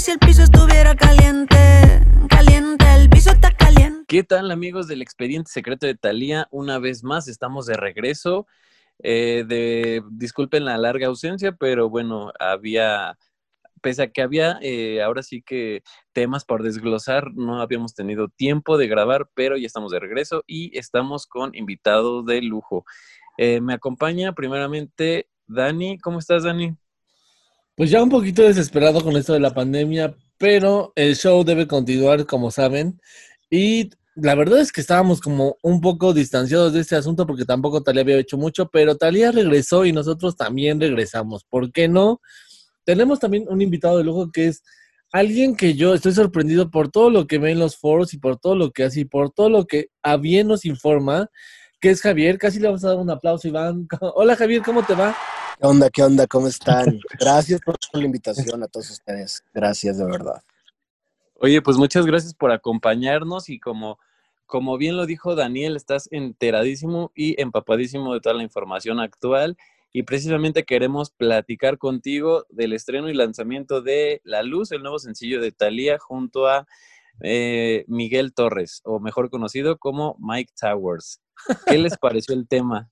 si el piso estuviera caliente, caliente, el piso está caliente. ¿Qué tal amigos del expediente secreto de Talía? Una vez más estamos de regreso. Eh, disculpen la larga ausencia, pero bueno, había, pese a que había eh, ahora sí que temas por desglosar, no habíamos tenido tiempo de grabar, pero ya estamos de regreso y estamos con invitados de lujo. Eh, me acompaña primeramente Dani. ¿Cómo estás, Dani? Pues ya un poquito desesperado con esto de la pandemia, pero el show debe continuar, como saben. Y la verdad es que estábamos como un poco distanciados de este asunto porque tampoco Talía había hecho mucho, pero Talía regresó y nosotros también regresamos. ¿Por qué no? Tenemos también un invitado de lujo que es alguien que yo estoy sorprendido por todo lo que ve en los foros y por todo lo que hace y por todo lo que a bien nos informa, que es Javier. Casi le vamos a dar un aplauso, Iván. Hola Javier, ¿cómo te va? ¿Qué onda? ¿Qué onda? ¿Cómo están? Gracias por la invitación a todos ustedes. Gracias de verdad. Oye, pues muchas gracias por acompañarnos y como, como bien lo dijo Daniel, estás enteradísimo y empapadísimo de toda la información actual y precisamente queremos platicar contigo del estreno y lanzamiento de La Luz, el nuevo sencillo de Thalía junto a eh, Miguel Torres, o mejor conocido como Mike Towers. ¿Qué les pareció el tema?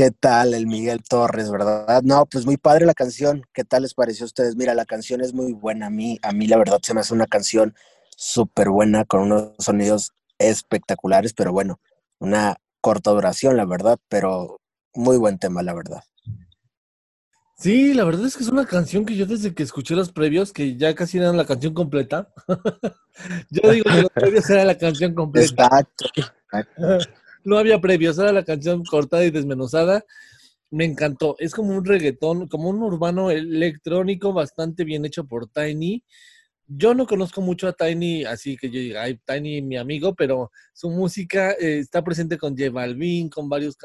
¿Qué tal el Miguel Torres, verdad? No, pues muy padre la canción. ¿Qué tal les pareció a ustedes? Mira, la canción es muy buena. A mí, a mí la verdad se me hace una canción súper buena con unos sonidos espectaculares, pero bueno, una corta duración, la verdad, pero muy buen tema, la verdad. Sí, la verdad es que es una canción que yo desde que escuché los previos, que ya casi eran la canción completa, yo digo que los previos era la canción completa. Exacto. no había previos, era la canción cortada y desmenuzada. Me encantó. Es como un reggaetón, como un urbano electrónico bastante bien hecho por Tiny. Yo no conozco mucho a Tiny, así que yo diga, ay, Tiny mi amigo, pero su música eh, está presente con J Balvin, con varios,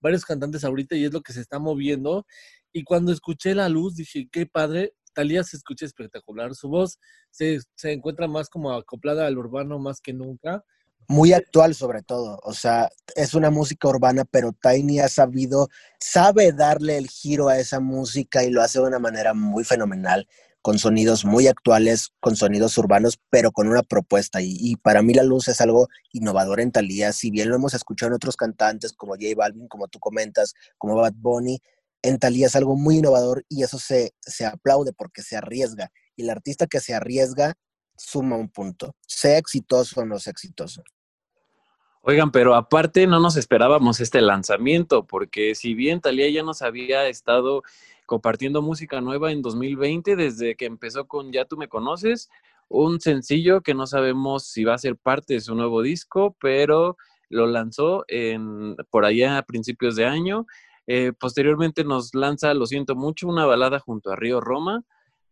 varios cantantes ahorita y es lo que se está moviendo. Y cuando escuché la luz, dije, qué padre, Talía se escucha espectacular. Su voz se, se encuentra más como acoplada al urbano más que nunca muy actual sobre todo. O sea, es una música urbana, pero Tiny ha sabido, sabe darle el giro a esa música y lo hace de una manera muy fenomenal, con sonidos muy actuales, con sonidos urbanos, pero con una propuesta. Y, para mí la luz es algo innovador en Thalía. Si bien lo hemos escuchado en otros cantantes como J Balvin, como tú comentas, como Bad Bunny, en Thalía es algo muy innovador y eso se, se aplaude porque se arriesga. Y el artista que se arriesga suma un punto, sea exitoso o no sea exitoso. Oigan, pero aparte no nos esperábamos este lanzamiento, porque si bien Talía ya nos había estado compartiendo música nueva en 2020, desde que empezó con Ya tú me conoces, un sencillo que no sabemos si va a ser parte de su nuevo disco, pero lo lanzó en, por allá a principios de año. Eh, posteriormente nos lanza, lo siento mucho, una balada junto a Río Roma,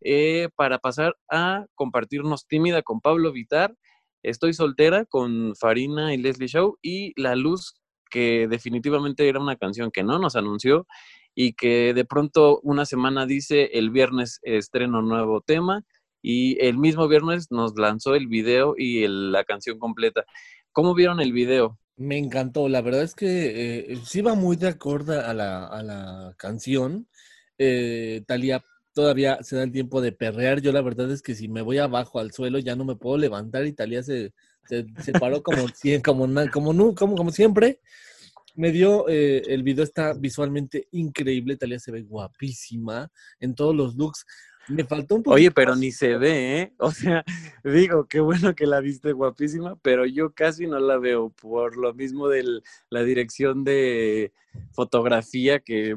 eh, para pasar a compartirnos tímida con Pablo Vitar Estoy soltera con Farina y Leslie Show y La Luz, que definitivamente era una canción que no nos anunció y que de pronto una semana dice el viernes estreno nuevo tema y el mismo viernes nos lanzó el video y la canción completa. ¿Cómo vieron el video? Me encantó, la verdad es que eh, sí va muy de acuerdo a la, a la canción. Eh, Talía todavía se da el tiempo de perrear. Yo la verdad es que si me voy abajo al suelo ya no me puedo levantar. Italia se, se, paró como, como, como, como, como siempre. Me dio, eh, el video está visualmente increíble. Italia se ve guapísima en todos los looks. Me faltó un poco. Oye, pero ni se ve, ¿eh? O sea, digo, qué bueno que la viste guapísima, pero yo casi no la veo por lo mismo de la dirección de fotografía que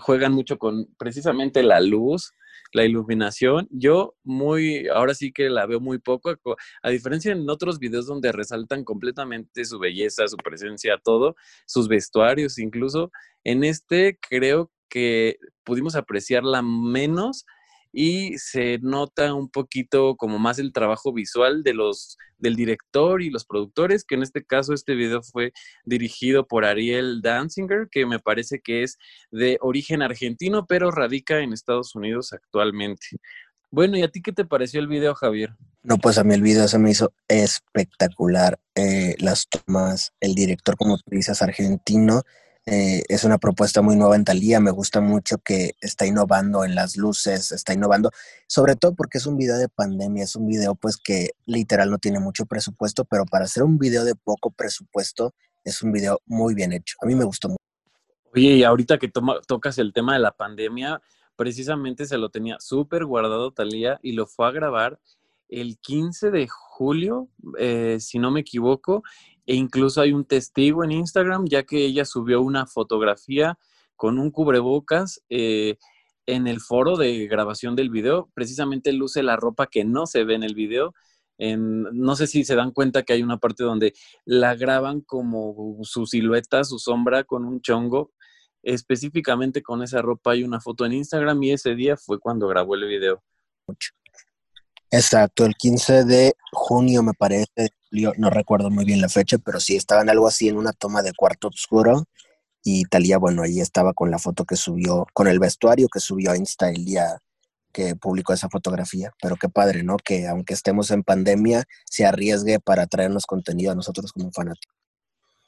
juegan mucho con precisamente la luz, la iluminación. Yo muy, ahora sí que la veo muy poco, a diferencia en otros videos donde resaltan completamente su belleza, su presencia, todo, sus vestuarios incluso. En este creo que pudimos apreciarla menos y se nota un poquito como más el trabajo visual de los del director y los productores, que en este caso este video fue dirigido por Ariel Danzinger, que me parece que es de origen argentino, pero radica en Estados Unidos actualmente. Bueno, ¿y a ti qué te pareció el video, Javier? No, pues a mí el video se me hizo espectacular. Eh, las tomas, el director, como tú dices, argentino, Eh, es una propuesta muy nueva en Talía. Me gusta mucho que está innovando en las luces, está innovando, sobre todo porque es un video de pandemia, es un video pues que literal no tiene mucho presupuesto, pero para hacer un video de poco presupuesto es un video muy bien hecho. A mí me gustó mucho. Oye, y ahorita que tocas el tema de la pandemia, precisamente se lo tenía súper guardado Talía y lo fue a grabar el 15 de julio, eh, si no me equivoco, e incluso hay un testigo en Instagram, ya que ella subió una fotografía con un cubrebocas eh, en el foro de grabación del video. Precisamente luce la ropa que no se ve en el video. no sé si se dan cuenta que hay una parte donde la graban como su silueta, su sombra con un chongo. Específicamente con esa ropa hay una foto en Instagram y ese día fue cuando grabó el video. Exacto, el 15 de junio me parece, no recuerdo muy bien la fecha, pero sí estaban algo así en una toma de cuarto oscuro y Talía, bueno, ahí estaba con la foto que subió, con el vestuario que subió a Insta el día que publicó esa fotografía. Pero qué padre, ¿no? Que aunque estemos en pandemia, se arriesgue para traernos contenido a nosotros como fanáticos.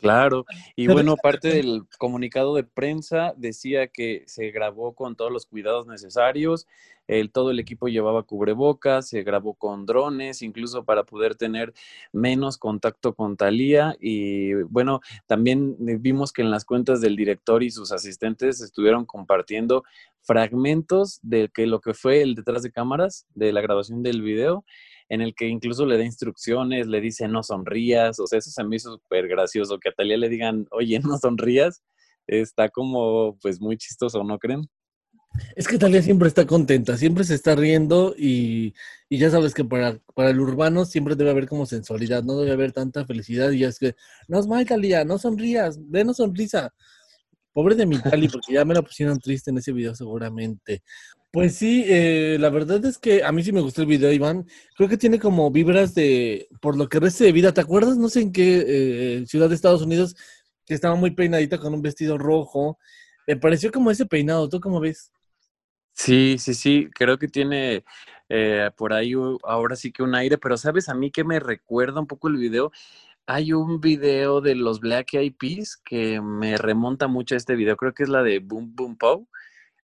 Claro, y bueno, parte del comunicado de prensa decía que se grabó con todos los cuidados necesarios, el, todo el equipo llevaba cubrebocas, se grabó con drones, incluso para poder tener menos contacto con Talía. Y bueno, también vimos que en las cuentas del director y sus asistentes estuvieron compartiendo fragmentos de que lo que fue el detrás de cámaras de la grabación del video en el que incluso le da instrucciones, le dice no sonrías, o sea, eso se me hizo súper gracioso, que a Talía le digan, oye, no sonrías, está como pues muy chistoso, ¿no creen? Es que Talía siempre está contenta, siempre se está riendo y, ya sabes que para, para, el urbano siempre debe haber como sensualidad, no debe haber tanta felicidad y es que, no es mal Talía, no sonrías, denos sonrisa. Pobre de mi Tali, porque ya me la pusieron triste en ese video seguramente. Pues sí, eh, la verdad es que a mí sí me gustó el video, Iván. Creo que tiene como vibras de, por lo que reste de vida, ¿te acuerdas? No sé en qué eh, ciudad de Estados Unidos, que estaba muy peinadita con un vestido rojo. Me pareció como ese peinado, ¿tú cómo ves? Sí, sí, sí, creo que tiene eh, por ahí ahora sí que un aire, pero sabes a mí que me recuerda un poco el video. Hay un video de los Black Eyed Peas que me remonta mucho a este video, creo que es la de Boom Boom Pow.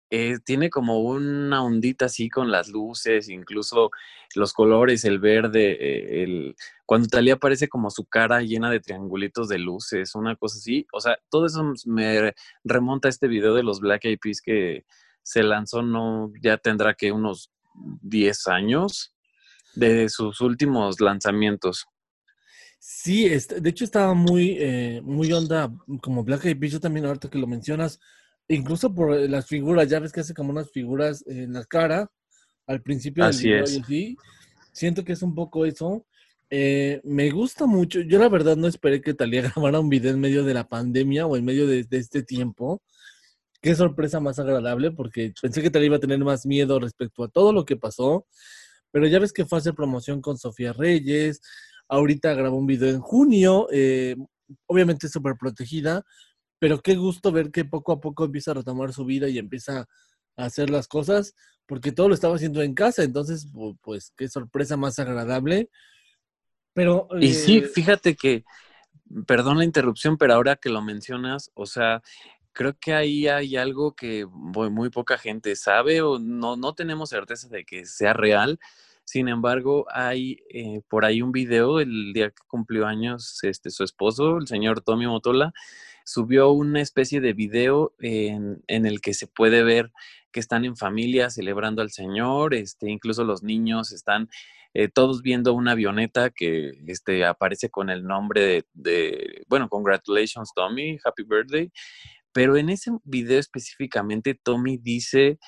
Eh, tiene como una ondita así con las luces, incluso los colores, el verde, eh, el, cuando Talía aparece como su cara llena de triangulitos de luces, una cosa así. O sea, todo eso me remonta a este video de los Black Eyed Peas que se lanzó, no, ya tendrá que unos 10 años de sus últimos lanzamientos. Sí, este, de hecho estaba muy, eh, muy onda como Black Eyed Peas, también ahorita que lo mencionas, incluso por las figuras, ya ves que hace como unas figuras en la cara al principio así del video es. siento que es un poco eso. Eh, me gusta mucho, yo la verdad no esperé que Talía grabara un video en medio de la pandemia o en medio de este tiempo, qué sorpresa más agradable, porque pensé que te iba a tener más miedo respecto a todo lo que pasó, pero ya ves que fue a hacer promoción con Sofía Reyes, ahorita grabó un video en junio, eh, obviamente súper protegida, pero qué gusto ver que poco a poco empieza a retomar su vida y empieza a hacer las cosas, porque todo lo estaba haciendo en casa, entonces, pues qué sorpresa más agradable. Pero... Y sí, eh, fíjate que, perdón la interrupción, pero ahora que lo mencionas, o sea, creo que ahí hay algo que muy, poca gente sabe o no, no tenemos certeza de que sea real. Sin embargo, hay eh, por ahí un video el día que cumplió años este, su esposo, el señor Tommy Motola, subió una especie de video en, en, el que se puede ver que están en familia celebrando al Señor, este, incluso los niños están eh, todos viendo una avioneta que este, aparece con el nombre de, de, bueno, congratulations Tommy, happy birthday, pero en ese video específicamente, Tommy dice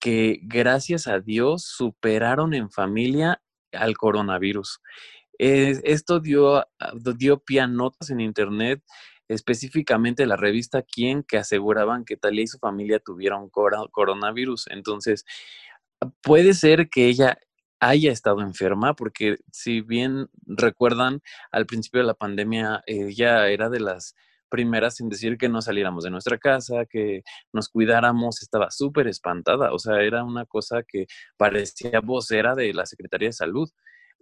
que gracias a Dios superaron en familia al coronavirus. esto dio, dio pie a notas en internet, específicamente la revista Quién, que aseguraban que Talia y su familia tuvieron coronavirus. Entonces, puede ser que ella haya estado enferma, porque si bien recuerdan, al principio de la pandemia, ella era de las primeras en decir que no saliéramos de nuestra casa, que nos cuidáramos, estaba súper espantada, o sea, era una cosa que parecía vocera de la Secretaría de Salud.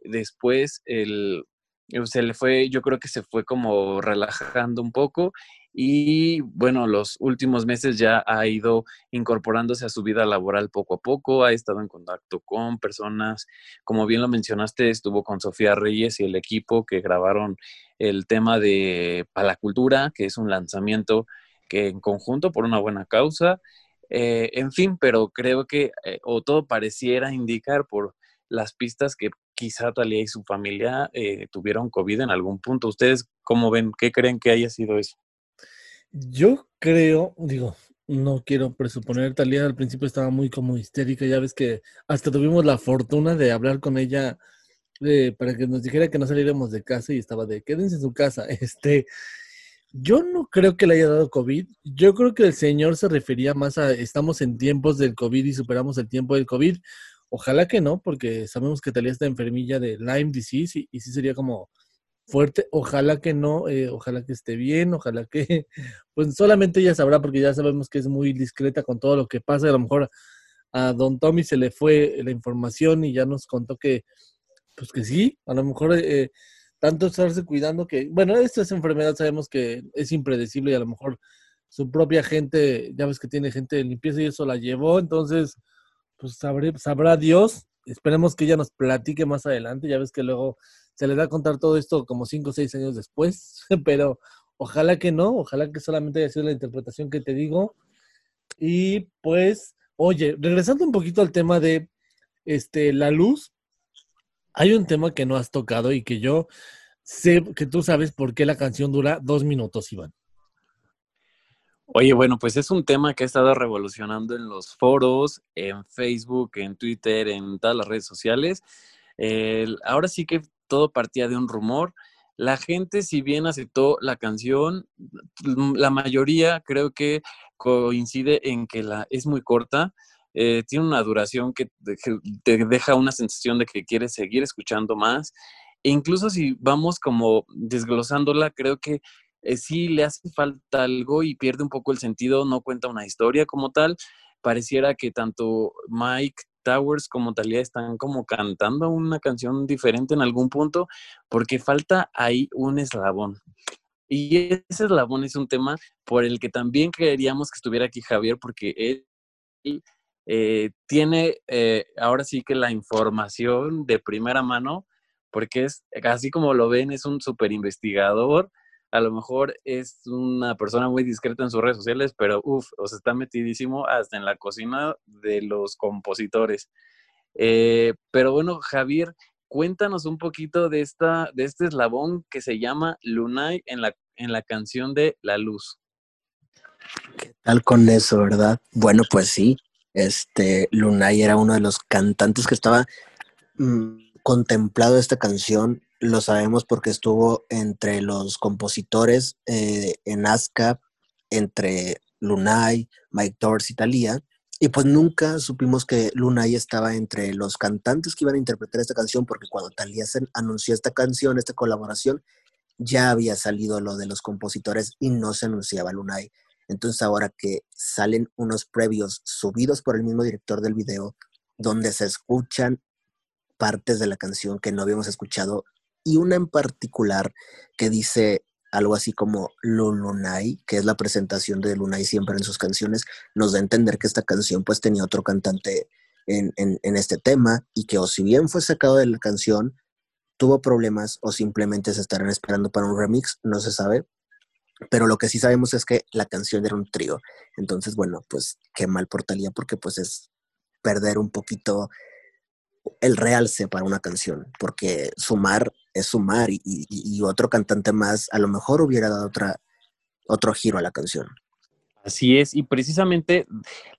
Después, el, se le fue, yo creo que se fue como relajando un poco y bueno, los últimos meses ya ha ido incorporándose a su vida laboral poco a poco, ha estado en contacto con personas, como bien lo mencionaste, estuvo con Sofía Reyes y el equipo que grabaron el tema de Palacultura, que es un lanzamiento que en conjunto por una buena causa, eh, en fin, pero creo que, eh, o todo pareciera indicar por las pistas que quizá Talía y su familia eh, tuvieron COVID en algún punto. ¿Ustedes cómo ven? ¿Qué creen que haya sido eso? Yo creo, digo, no quiero presuponer, Talía al principio estaba muy como histérica, ya ves que hasta tuvimos la fortuna de hablar con ella eh, para que nos dijera que no saliéramos de casa y estaba de quédense en su casa. Este, yo no creo que le haya dado COVID, yo creo que el señor se refería más a estamos en tiempos del COVID y superamos el tiempo del COVID. Ojalá que no, porque sabemos que Talía está enfermilla de Lyme disease y, y sí sería como fuerte. Ojalá que no, eh, ojalá que esté bien, ojalá que, pues solamente ella sabrá, porque ya sabemos que es muy discreta con todo lo que pasa. A lo mejor a don Tommy se le fue la información y ya nos contó que, pues que sí, a lo mejor eh, tanto estarse cuidando que, bueno, esta es enfermedad sabemos que es impredecible y a lo mejor su propia gente, ya ves que tiene gente de limpieza y eso la llevó, entonces, pues sabré, sabrá Dios. Esperemos que ella nos platique más adelante, ya ves que luego se le da a contar todo esto como cinco o seis años después, pero ojalá que no, ojalá que solamente haya sido la interpretación que te digo. Y pues, oye, regresando un poquito al tema de este, la luz, hay un tema que no has tocado y que yo sé que tú sabes por qué la canción dura dos minutos, Iván. Oye, bueno, pues es un tema que ha estado revolucionando en los foros, en Facebook, en Twitter, en todas las redes sociales. Ahora sí que todo partía de un rumor. La gente, si bien aceptó la canción, la mayoría creo que coincide en que la, es muy corta. Eh, tiene una duración que te deja una sensación de que quieres seguir escuchando más. E incluso si vamos como desglosándola, creo que eh, sí le hace falta algo y pierde un poco el sentido, no cuenta una historia como tal. Pareciera que tanto Mike Towers como Talía están como cantando una canción diferente en algún punto porque falta ahí un eslabón. Y ese eslabón es un tema por el que también queríamos que estuviera aquí Javier porque él eh, tiene eh, ahora sí que la información de primera mano porque es así como lo ven, es un super investigador a lo mejor es una persona muy discreta en sus redes sociales, pero uff, o está metidísimo hasta en la cocina de los compositores. Eh, pero bueno, Javier, cuéntanos un poquito de, esta, de este eslabón que se llama Lunay en la, en la canción de La Luz. ¿Qué tal con eso, verdad? Bueno, pues sí, este Lunay era uno de los cantantes que estaba mm, contemplado esta canción lo sabemos porque estuvo entre los compositores eh, en ASCAP, entre Lunay, Mike y Thalía, y pues nunca supimos que Lunay estaba entre los cantantes que iban a interpretar esta canción, porque cuando Thalía anunció esta canción, esta colaboración, ya había salido lo de los compositores y no se anunciaba Lunay. Entonces ahora que salen unos previos subidos por el mismo director del video, donde se escuchan partes de la canción que no habíamos escuchado y una en particular que dice algo así como Lulunay, que es la presentación de Lunay siempre en sus canciones, nos da a entender que esta canción pues tenía otro cantante en, en, este tema y que o si bien fue sacado de la canción, tuvo problemas o simplemente se estarán esperando para un remix, no se sabe. Pero lo que sí sabemos es que la canción era un trío. Entonces, bueno, pues qué mal porque pues es perder un poquito el realce para una canción, porque sumar es sumar y, otro cantante más a lo mejor hubiera dado otra, otro giro a la canción. Así es, y precisamente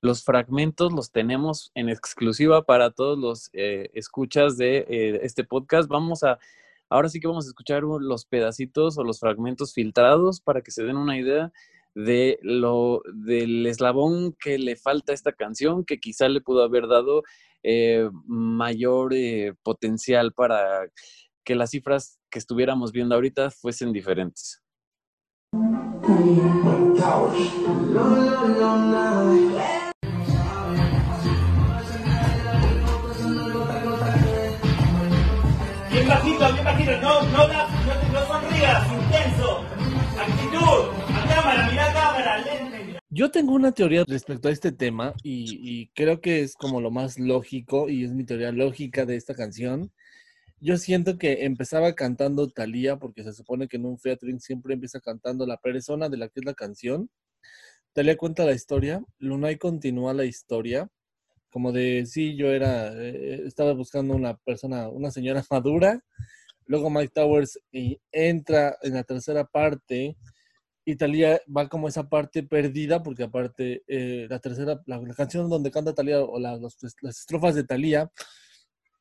los fragmentos los tenemos en exclusiva para todos los eh, escuchas de eh, este podcast. Vamos a, ahora sí que vamos a escuchar los pedacitos o los fragmentos filtrados para que se den una idea de lo del eslabón que le falta a esta canción, que quizá le pudo haber dado eh, mayor potencial para que las cifras que estuviéramos viendo ahorita fuesen diferentes. Bien bien no, no, Yo tengo una teoría respecto a este tema y, y creo que es como lo más lógico y es mi teoría lógica de esta canción. Yo siento que empezaba cantando Thalía porque se supone que en un featuring siempre empieza cantando la persona de la que es la canción. Thalía cuenta la historia, Lunay continúa la historia, como de sí, yo era, eh, estaba buscando una persona, una señora madura. Luego Mike Towers y entra en la tercera parte y Thalía va como esa parte perdida, porque aparte eh, la tercera, la, canción donde canta Thalía o los- las estrofas de Thalía,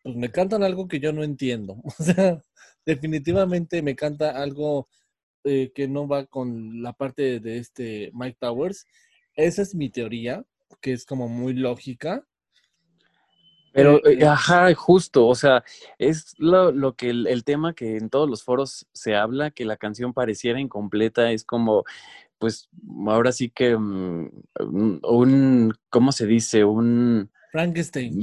pues me cantan algo que yo no entiendo. O sea, definitivamente me canta algo eh, que no va con la parte de este Mike Towers. Esa es mi teoría, que es como muy lógica. Pero, Eh, ajá, justo, o sea, es lo, lo que el, el tema que en todos los foros se habla, que la canción pareciera incompleta, es como, pues, ahora sí que mm, un, un- ¿cómo se dice? Un, Frankenstein.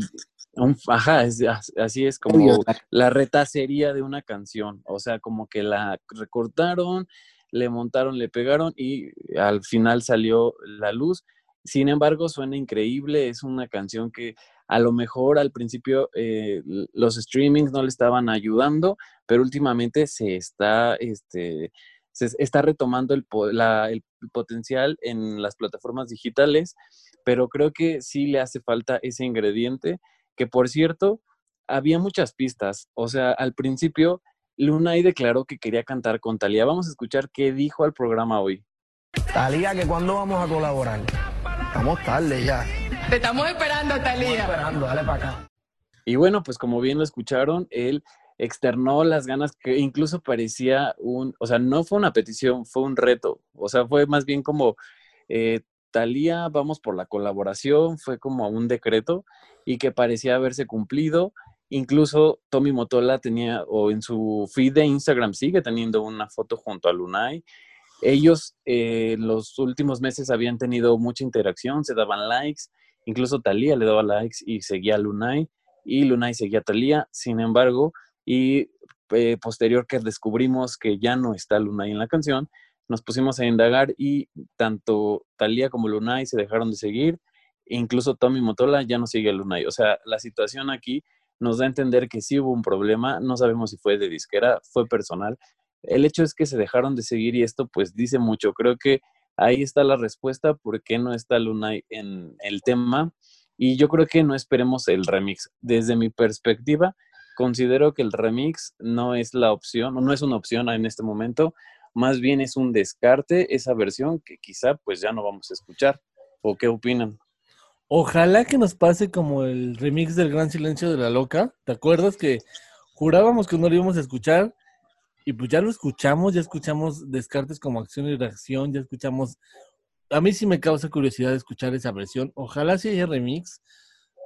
un ajá, es- as- así es como la retacería de una canción, o sea, como que la recortaron, le montaron, le pegaron y al final salió la luz. Sin embargo, suena increíble, es una canción que a lo mejor al principio eh, los streamings no le estaban ayudando, pero últimamente se está, este, se es- está retomando el potencial en las plataformas digitales, pero creo que sí le hace falta ese ingrediente, que por cierto, había muchas pistas, o sea, al principio Lunay declaró que quería cantar con Talía. Vamos a escuchar qué dijo al programa hoy. Talía, que cuándo vamos a colaborar? Estamos tarde ya. Te estamos esperando, Estamos Talía. esperando, dale para acá. Y bueno, pues como bien lo escucharon, él externó las ganas que incluso parecía un, o sea, no fue una petición, fue un reto. O sea, fue más bien como, eh, Talía, vamos por la colaboración, fue como un decreto y que parecía haberse cumplido. Incluso Tommy Motola tenía, o en su feed de Instagram sigue teniendo una foto junto a Lunay. Ellos eh, los últimos meses habían tenido mucha interacción, se daban likes, incluso Talía le daba likes y seguía a Lunay y Lunay seguía a Talía. Sin embargo, y eh, posterior que descubrimos que ya no está Lunay en la canción, nos pusimos a indagar y tanto Talía como Lunay se dejaron de seguir. Incluso Tommy Motola ya no sigue a Lunay. O sea, la situación aquí nos da a entender que sí hubo un problema. No sabemos si fue de disquera, fue personal. El hecho es que se dejaron de seguir y esto pues dice mucho. Creo que ahí está la respuesta por qué no está Lunay en el tema. Y yo creo que no esperemos el remix. Desde mi perspectiva, considero que el remix no es la opción, no es una opción en este momento, más bien es un descarte esa versión que quizá pues ya no vamos a escuchar. ¿O qué opinan? Ojalá que nos pase como el remix del Gran Silencio de la Loca. ¿Te acuerdas que jurábamos que no lo íbamos a escuchar? Y pues ya lo escuchamos, ya escuchamos Descartes como acción y reacción, ya escuchamos... A mí sí me causa curiosidad escuchar esa versión. Ojalá sí haya remix.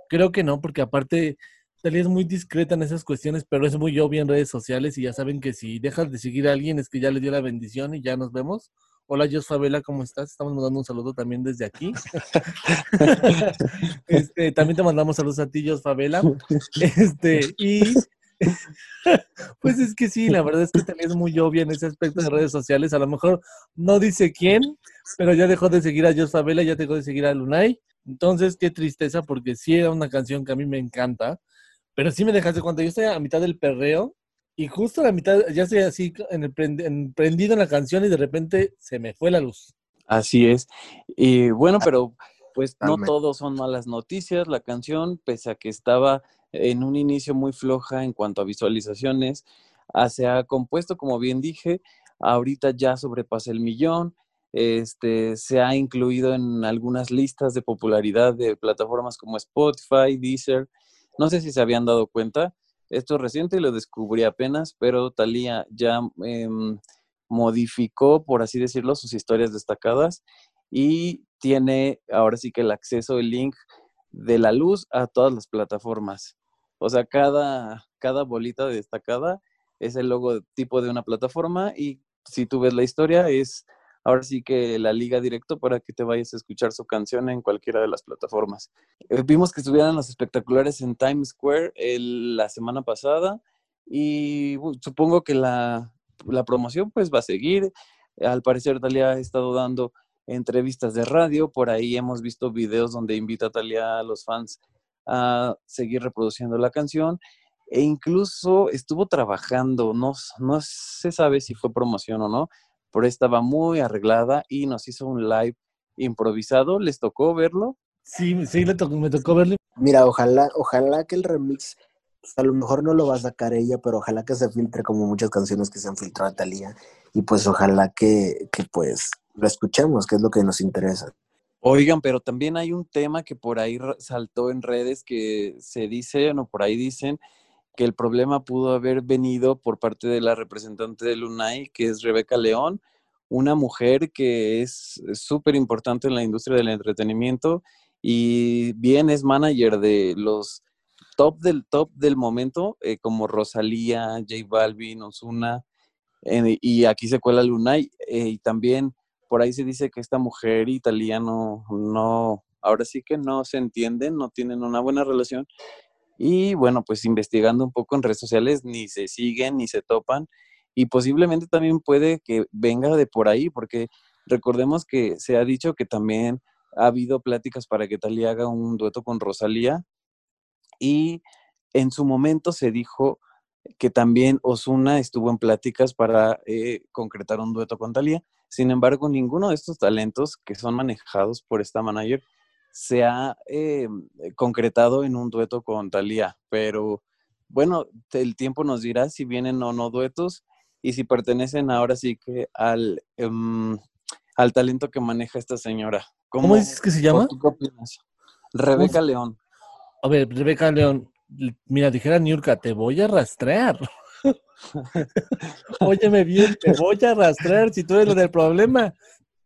Creo que no, porque aparte Talía es muy discreta en esas cuestiones, pero es muy obvia en redes sociales y ya saben que si dejas de seguir a alguien es que ya le dio la bendición y ya nos vemos. Hola, Jos Favela, ¿cómo estás? Estamos mandando un saludo también desde aquí. este, también te mandamos saludos a ti, Jos Favela. Este, y pues es que sí, la verdad es que también es muy obvia en ese aspecto de redes sociales. A lo mejor no dice quién, pero ya dejó de seguir a Jos Favela, ya dejó de seguir a Lunay. Entonces, qué tristeza, porque sí era una canción que a mí me encanta. Pero sí me dejaste cuando yo estoy a mitad del perreo y justo a la mitad ya estoy así en el prend- en- prendido en la canción y de repente se me fue la luz. Así es. Y bueno, pero pues no todos son malas noticias. La canción, pese a que estaba en un inicio muy floja en cuanto a visualizaciones, ah, se ha compuesto, como bien dije, ahorita ya sobrepasa el millón. Este, se ha incluido en algunas listas de popularidad de plataformas como Spotify, Deezer. No sé si se habían dado cuenta. Esto es reciente y lo descubrí apenas, pero Thalía ya em, modificó, por así decirlo, sus historias destacadas y tiene ahora sí que el acceso, el link de la luz a todas las plataformas. O sea, cada, cada bolita destacada es el logotipo de una plataforma y si tú ves la historia es ahora sí que la liga directo para que te vayas a escuchar su canción en cualquiera de las plataformas. Eh, vimos que estuvieran los espectaculares en Times Square el- la semana pasada y supongo que la, la promoción pues va a seguir. Al parecer, Talía ha estado dando entrevistas de radio. Por ahí hemos visto videos donde invita a Talía a los fans a seguir reproduciendo la canción. E incluso estuvo trabajando, no, no se sabe si fue promoción o no, pero estaba muy arreglada y nos hizo un live improvisado. ¿Les tocó verlo? Sí, sí, le tocó, me tocó verlo. Mira, ojalá, ojalá que el remix, a lo mejor no lo va a sacar ella, pero ojalá que se filtre como muchas canciones que se han filtrado a Talía. Y pues ojalá que, que pues lo escuchemos, que es lo que nos interesa. Oigan, pero también hay un tema que por ahí saltó en redes que se dice, o por ahí dicen, que el problema pudo haber venido por parte de la representante de Lunay, que es Rebeca León, una mujer que es súper importante en la industria del entretenimiento y bien es manager de los top del top del momento, eh, como Rosalía, J Balvin, Ozuna, eh, y aquí se cuela Lunay, eh, y también por ahí se dice que esta mujer italiana no, no, ahora sí que no se entienden, no tienen una buena relación. Y bueno, pues investigando un poco en redes sociales, ni se siguen, ni se topan. Y posiblemente también puede que venga de por ahí, porque recordemos que se ha dicho que también ha habido pláticas para que Talía haga un dueto con Rosalía. Y en su momento se dijo que también Osuna estuvo en pláticas para eh, concretar un dueto con Talía. Sin embargo, ninguno de estos talentos que son manejados por esta manager se ha eh, concretado en un dueto con Talía. Pero bueno, el tiempo nos dirá si vienen o no duetos y si pertenecen ahora sí que al, um, al talento que maneja esta señora. ¿Cómo dices que se llama? ¿Tú qué opinas? Rebeca León. A ver, Rebeca León, mira, dijera Niurka, te voy a rastrear. Óyeme bien, te voy a rastrear si tú eres lo del problema.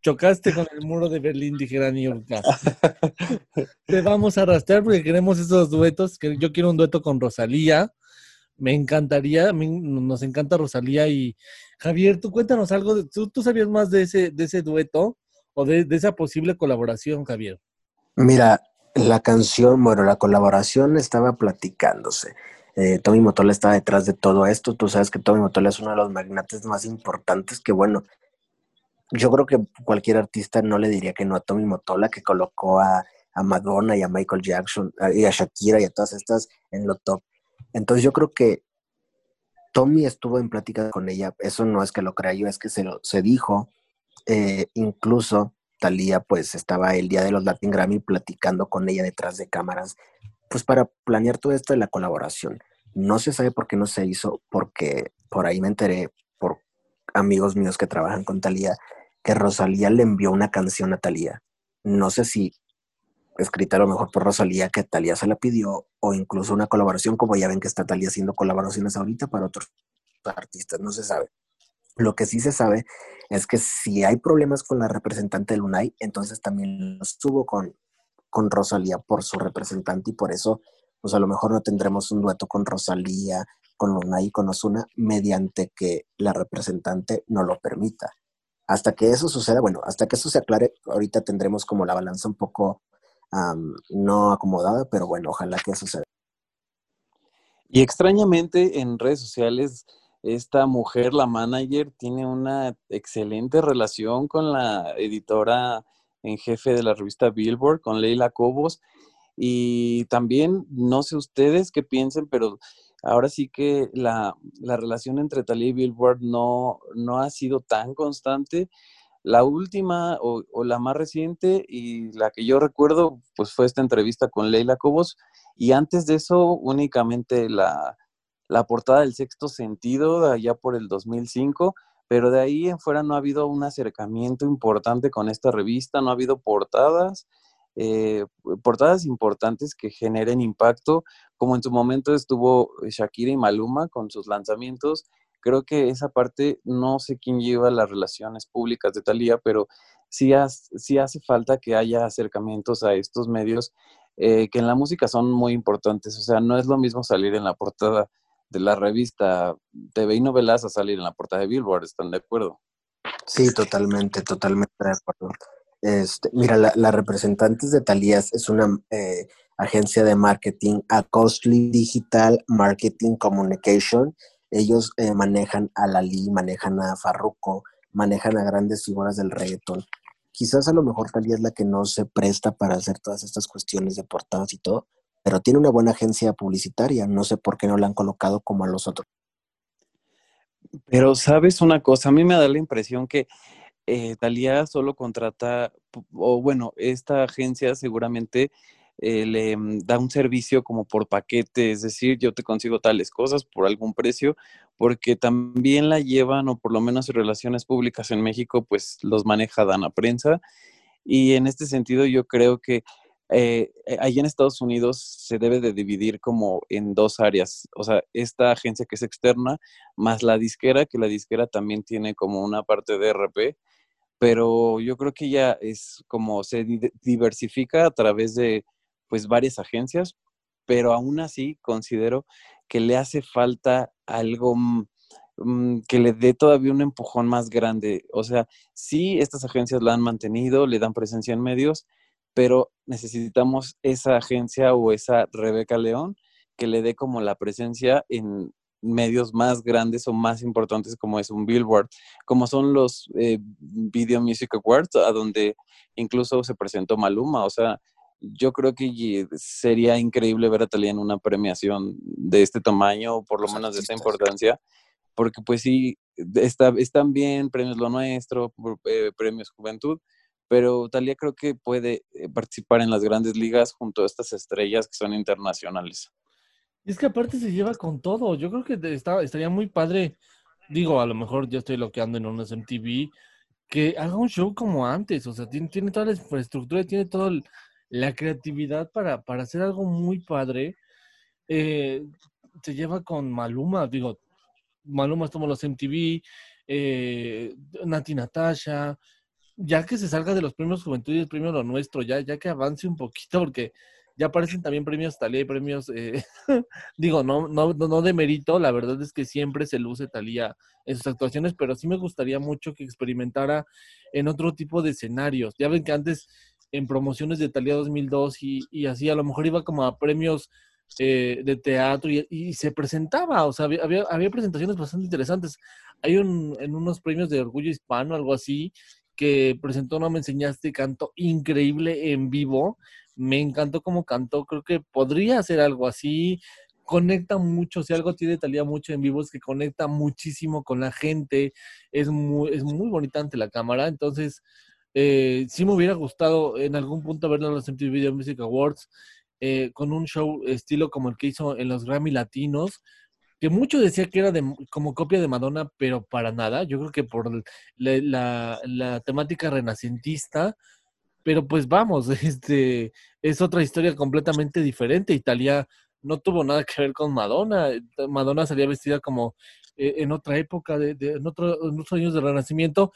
Chocaste con el muro de Berlín, dijera Niurka. te vamos a rastrear porque queremos esos duetos. Que yo quiero un dueto con Rosalía. Me encantaría, nos encanta Rosalía y Javier, tú cuéntanos algo, de, ¿tú, ¿tú, sabías más de ese, de ese dueto o de, de esa posible colaboración, Javier? Mira, la canción, bueno, la colaboración estaba platicándose. Eh, Tommy Motola está detrás de todo esto. Tú sabes que Tommy Motola es uno de los magnates más importantes que, bueno, yo creo que cualquier artista no le diría que no a Tommy Motola, que colocó a, a Madonna y a Michael Jackson y a Shakira y a todas estas en lo top. Entonces yo creo que Tommy estuvo en plática con ella. Eso no es que lo crea yo, es que se, lo, se dijo. Eh, incluso Talía pues estaba el día de los Latin Grammy platicando con ella detrás de cámaras, pues para planear todo esto de la colaboración. No se sabe por qué no se hizo, porque por ahí me enteré por amigos míos que trabajan con Talía que Rosalía le envió una canción a Talía. No sé si escrita a lo mejor por Rosalía, que Talía se la pidió, o incluso una colaboración, como ya ven que está Talía haciendo colaboraciones ahorita para otros artistas, no se sabe. Lo que sí se sabe es que si hay problemas con la representante de Lunay, entonces también lo estuvo con, con Rosalía por su representante y por eso, pues a lo mejor no tendremos un dueto con Rosalía, con Lunay y con Osuna, mediante que la representante no lo permita. Hasta que eso suceda, bueno, hasta que eso se aclare, ahorita tendremos como la balanza un poco no acomodada, pero bueno, ojalá que eso suceda. Y extrañamente en redes sociales esta mujer, la manager, tiene una excelente relación con la editora en jefe de la revista Billboard, con Leila Cobos. Y también, no sé ustedes qué piensen, pero ahora sí que la, la relación entre Talía y Billboard no, no ha sido tan constante. La última o, la más reciente y la que yo recuerdo, pues fue esta entrevista con Leila Cobos. Y antes de eso, únicamente la, la portada del sexto sentido allá por el 2005, pero de ahí en fuera no ha habido un acercamiento importante con esta revista, no ha habido portadas, eh, portadas importantes que generen impacto, como en su momento estuvo Shakira y Maluma con sus lanzamientos. Creo que esa parte, no sé quién lleva las relaciones públicas de Talía, pero sí, sí hace falta que haya acercamientos a estos medios eh, que en la música son muy importantes. O sea, no es lo mismo salir en la portada de la revista TV y Novelas a salir en la portada de Billboard, ¿están de acuerdo? Sí, totalmente, totalmente de acuerdo. Este, mira, la, la representante de Talías es una eh, agencia de marketing, a Costly Digital Marketing Communication. Ellos eh, manejan a Lali, manejan a Farruko, manejan a grandes figuras del reggaetón. Quizás a lo mejor Talía es la que no se presta para hacer todas estas cuestiones de portadas y todo, pero tiene una buena agencia publicitaria. No sé por qué no la han colocado como a los otros. Pero sabes una cosa, a mí me da la impresión que eh, Talía solo contrata, o bueno, esta agencia seguramente eh, le mm, da un servicio como por paquete, es decir, yo te consigo tales cosas por algún precio, porque también la llevan, o por lo menos en relaciones públicas en México, pues los maneja Dana Prensa. Y en este sentido yo creo que eh, eh, ahí en Estados Unidos se debe de dividir como en dos áreas, o sea, esta agencia que es externa, más la disquera, que la disquera también tiene como una parte de RP, pero yo creo que ya es como se diversifica a través de pues varias agencias, pero aún así considero que le hace falta algo que le dé todavía un empujón más grande. O sea, sí, estas agencias la han mantenido, le dan presencia en medios, pero necesitamos esa agencia o esa Rebeca León que le dé como la presencia en medios más grandes o más importantes como es un Billboard, como son los eh, Video Music Awards, a donde incluso se presentó Maluma. O sea, yo creo que sería increíble ver a Talía en una premiación de este tamaño, o por lo menos de esta importancia, porque pues sí, está, están bien premios Lo Nuestro, eh, premios Juventud, pero Talía creo que puede eh, participar en las grandes ligas junto a estas estrellas que son internacionales. Es que aparte se lleva con todo. Yo creo que estaría muy padre. Digo, a lo mejor ya estoy loqueando en unas MTV. Que haga un show como antes. O sea, tiene, toda la infraestructura, tiene toda la creatividad para, para hacer algo muy padre. Eh, se lleva con Maluma. Digo, Maluma es como los MTV. Eh, Nati Natasha ya que se salga de los premios Juventud y el premio Lo Nuestro, ya, ya que avance un poquito, porque ya aparecen también premios Talía y premios, eh, digo, no, no, no de mérito, la verdad es que siempre se luce Talía en sus actuaciones, pero sí me gustaría mucho que experimentara en otro tipo de escenarios. Ya ven que antes en promociones de Talía 2002 y, y así, a lo mejor iba como a premios eh, de teatro y, se presentaba, o sea, había, había, presentaciones bastante interesantes. Hay un, en unos premios de orgullo hispano, algo así, que presentó No Me Enseñaste, canto increíble en vivo. Me encantó cómo cantó, creo que podría hacer algo así. Conecta mucho, si algo tiene Talía mucho en vivo es que conecta muchísimo con la gente, es muy, es muy bonita ante la cámara, entonces eh, sí me hubiera gustado en algún punto verla en los MTV Video Music Awards eh, con un show estilo como el que hizo en los Grammy Latinos, que mucho decía que era de, como copia de Madonna, pero para nada. Yo creo que por la, temática renacentista, pero pues vamos, este es otra historia completamente diferente. Italia no tuvo nada que ver con Madonna. Madonna salía vestida como eh, en otra época, de, en, otro, otros años de renacimiento.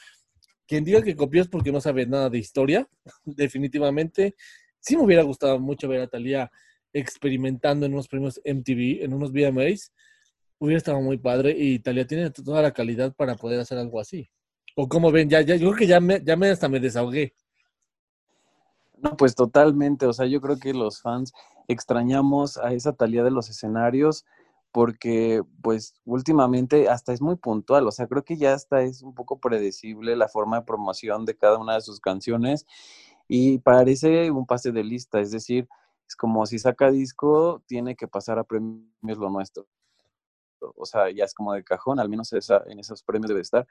Quien diga que copió es porque no sabe nada de historia, definitivamente. Sí me hubiera gustado mucho ver a Talía experimentando en unos premios MTV, en unos VMAs, hubiera estado muy padre y Italia tiene toda la calidad para poder hacer algo así. O como ven, ya, ya, yo creo que ya me, ya me hasta me desahogué. No, pues totalmente, o sea, yo creo que los fans extrañamos a esa Talía de los escenarios porque pues últimamente hasta es muy puntual, o sea, creo que ya hasta es un poco predecible la forma de promoción de cada una de sus canciones y parece un pase de lista, es decir, es como si saca disco, tiene que pasar a premios lo nuestro o sea, ya es como de cajón, al menos en esos premios debe estar.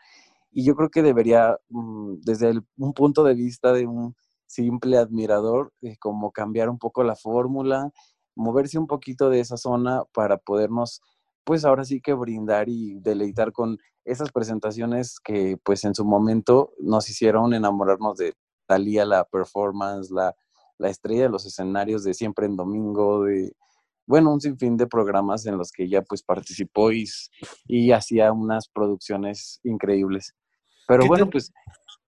Y yo creo que debería, mm, desde un punto de vista de un simple admirador, eh, como cambiar un poco la fórmula, moverse un poquito de esa zona para podernos, pues ahora sí que brindar y deleitar con esas presentaciones que pues en su momento nos hicieron enamorarnos de Talía, la performance, la, la estrella de los escenarios de siempre en domingo, de bueno, un sinfín de programas en los que ella pues participó y, y hacía unas producciones increíbles. Pero bueno, pues...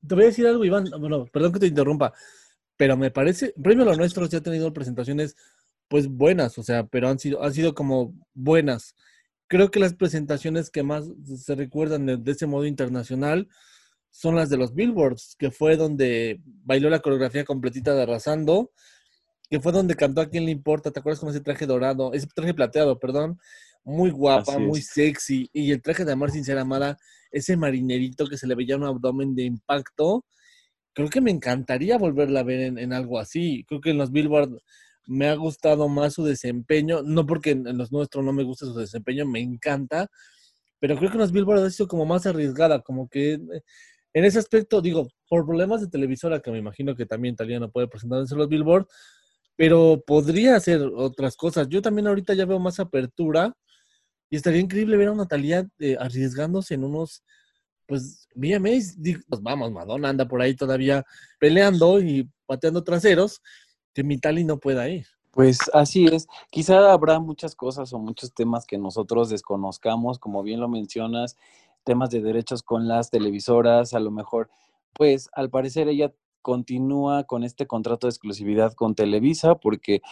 Te voy a decir algo, Iván, bueno, perdón que te interrumpa, pero me parece, Premio Lo Nuestro ya ha tenido presentaciones pues buenas, o sea, pero han sido, han sido como buenas. Creo que las presentaciones que más se recuerdan de, de ese modo internacional son las de los Billboards, que fue donde bailó la coreografía completita de Arrasando, que fue donde cantó a quien le importa, ¿te acuerdas con ese traje dorado? Ese traje plateado, perdón. Muy guapa, muy sexy. Y el traje de Amar Sincera Amada ese marinerito que se le veía un abdomen de impacto. Creo que me encantaría volverla a ver en, algo así. Creo que en los Billboard me ha gustado más su desempeño, no porque en los nuestros no me guste su desempeño, me encanta, pero creo que en los Billboard ha sido como más arriesgada, como que en ese aspecto, digo, por problemas de televisora, que me imagino que también Talía no puede presentarse en los Billboard, pero podría hacer otras cosas. Yo también ahorita ya veo más apertura y estaría increíble ver a Natalia eh, arriesgándose en unos, pues, VMAs. Pues vamos, Madonna anda por ahí todavía peleando y pateando traseros, que mi Tali no pueda ir. Pues así es. Quizá habrá muchas cosas o muchos temas que nosotros desconozcamos, como bien lo mencionas, temas de derechos con las televisoras, a lo mejor, pues al parecer ella continúa con este contrato de exclusividad con Televisa, porque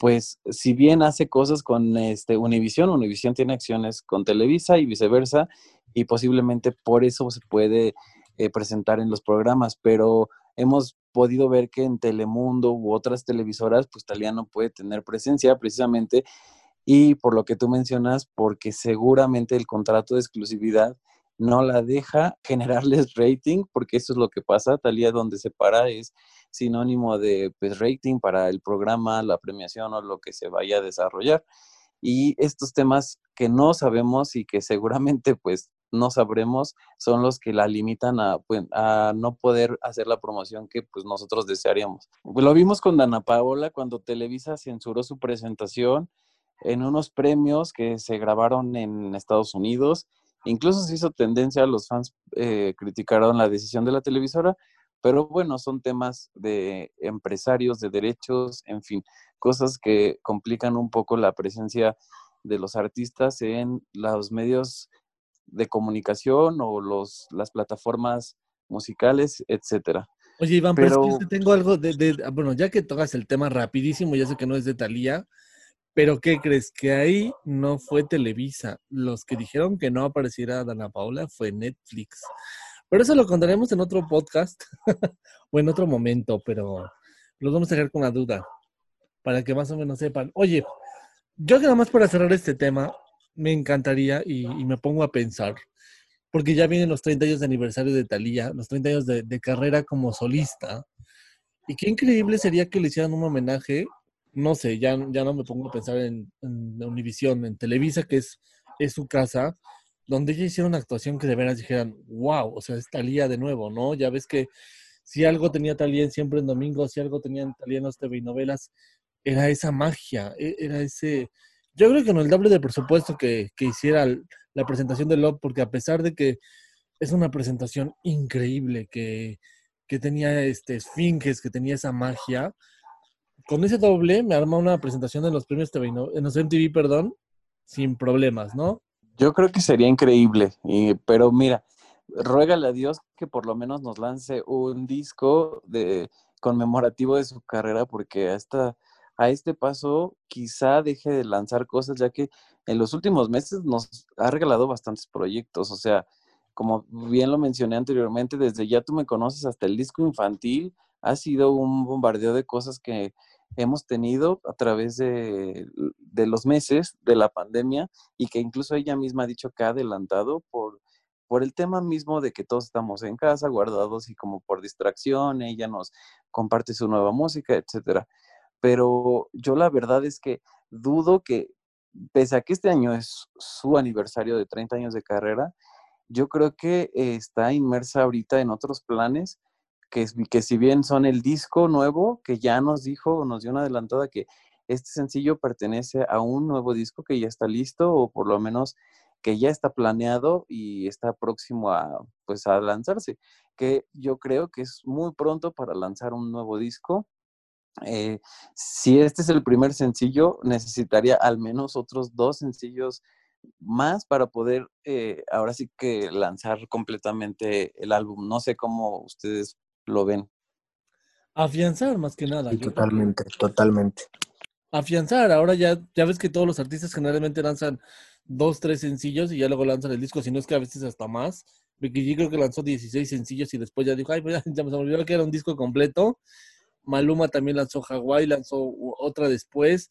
pues si bien hace cosas con este Univision, Univision tiene acciones con Televisa y viceversa, y posiblemente por eso se puede eh, presentar en los programas, pero hemos podido ver que en Telemundo u otras televisoras, pues Talía no puede tener presencia precisamente, y por lo que tú mencionas, porque seguramente el contrato de exclusividad no la deja generarles rating, porque eso es lo que pasa, Talía donde se para es sinónimo de pues, rating para el programa, la premiación o lo que se vaya a desarrollar. Y estos temas que no sabemos y que seguramente pues no sabremos son los que la limitan a, pues, a no poder hacer la promoción que pues nosotros desearíamos. Lo vimos con Dana Paola cuando Televisa censuró su presentación en unos premios que se grabaron en Estados Unidos. Incluso se hizo tendencia, los fans eh, criticaron la decisión de la televisora, pero bueno, son temas de empresarios, de derechos, en fin, cosas que complican un poco la presencia de los artistas en los medios de comunicación o los, las plataformas musicales, etcétera. Oye, Iván, pero, Pero- es que te tengo algo de, de- ah, bueno, ya que tocas el tema rapidísimo, ya sé que no es de Talía, pero ¿qué crees? Que ahí no fue Televisa. Los que dijeron que no apareciera Dana Paola fue Netflix. Pero eso lo contaremos en otro podcast o en otro momento, pero los vamos a dejar con la duda para que más o menos sepan. Oye, yo que nada más para cerrar este tema, me encantaría y, me pongo a pensar, porque ya vienen los 30 años de aniversario de Talía, los 30 años de, de carrera como solista, y qué increíble sería que le hicieran un homenaje, no sé, ya, ya no me pongo a pensar en, en Univisión, en Televisa, que es, es su casa, donde ella hiciera una actuación que de veras dijeran, wow, o sea, es Talía de nuevo, ¿no? Ya ves que si algo tenía Talía siempre en domingo, si algo tenía en Talía en los TV y novelas, era esa magia, e- era ese... Yo creo que no el doble de presupuesto que, que hiciera la presentación de Love, porque a pesar de que es una presentación increíble, que, que tenía este esfinges, que tenía esa magia, con ese doble me arma una presentación en los premios TV, en los MTV, perdón, sin problemas, ¿no? Yo creo que sería increíble, y, pero mira, ruégale a Dios que por lo menos nos lance un disco de conmemorativo de su carrera, porque a, esta, a este paso quizá deje de lanzar cosas, ya que en los últimos meses nos ha regalado bastantes proyectos, o sea, como bien lo mencioné anteriormente, desde Ya tú me conoces hasta el disco infantil, ha sido un bombardeo de cosas que hemos tenido a través de, de los meses de la pandemia y que incluso ella misma ha dicho que ha adelantado por, por el tema mismo de que todos estamos en casa, guardados y como por distracción, ella nos comparte su nueva música, etcétera. Pero yo la verdad es que dudo que, pese a que este año es su aniversario de 30 años de carrera, yo creo que está inmersa ahorita en otros planes que, que si bien son el disco nuevo, que ya nos dijo, nos dio una adelantada que este sencillo pertenece a un nuevo disco que ya está listo o por lo menos que ya está planeado y está próximo a pues a lanzarse, que yo creo que es muy pronto para lanzar un nuevo disco. Eh, si este es el primer sencillo, necesitaría al menos otros dos sencillos más para poder eh, ahora sí que lanzar completamente el álbum. No sé cómo ustedes lo ven. Afianzar más que nada. Sí, yo creo que- totalmente, totalmente. afianzar. Ahora ya, ya ves que todos los artistas generalmente lanzan dos, tres sencillos y ya luego lanzan el disco, si no es que a veces hasta más. Becky G creo que lanzó 16 sencillos y después ya dijo, ay, pues ya, ya me olvidó que era un disco completo. Maluma también lanzó Hawaii, lanzó otra después.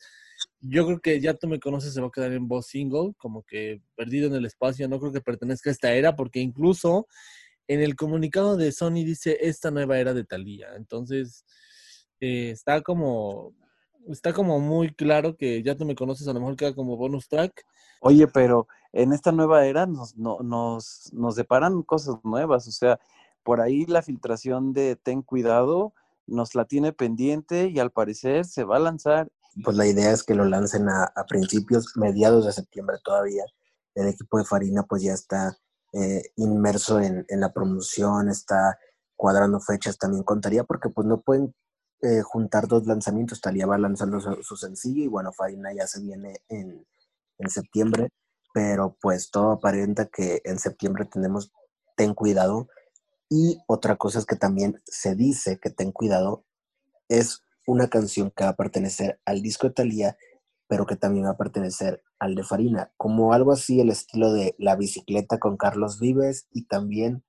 Yo creo que ya tú me conoces, se va a quedar en voz single, como que perdido en el espacio. No creo que pertenezca a esta era, porque incluso en el comunicado de Sony dice esta nueva era de Thalía. Entonces, eh, está como está como muy claro que ya tú me conoces, a lo mejor queda como bonus track. Oye, pero en esta nueva era nos, no- nos, nos deparan cosas nuevas, o sea, por ahí la filtración de Ten Cuidado nos la tiene pendiente y al parecer se va a lanzar. Pues la idea es que lo lancen a, a principios, mediados de septiembre todavía. El equipo de Farina pues ya está eh, inmerso en, la promoción, está cuadrando fechas también con Talía, porque pues no pueden eh, juntar dos lanzamientos. Talía va lanzando su, sencillo y bueno, Farina ya se viene en, en septiembre, pero pues todo aparenta que en septiembre tenemos Ten Cuidado. Y otra cosa es que también se dice que Ten Cuidado es una canción que va a pertenecer al disco de Thalía, pero que también va a pertenecer al de Farina, como algo así el estilo de La bicicleta con Carlos Vives y también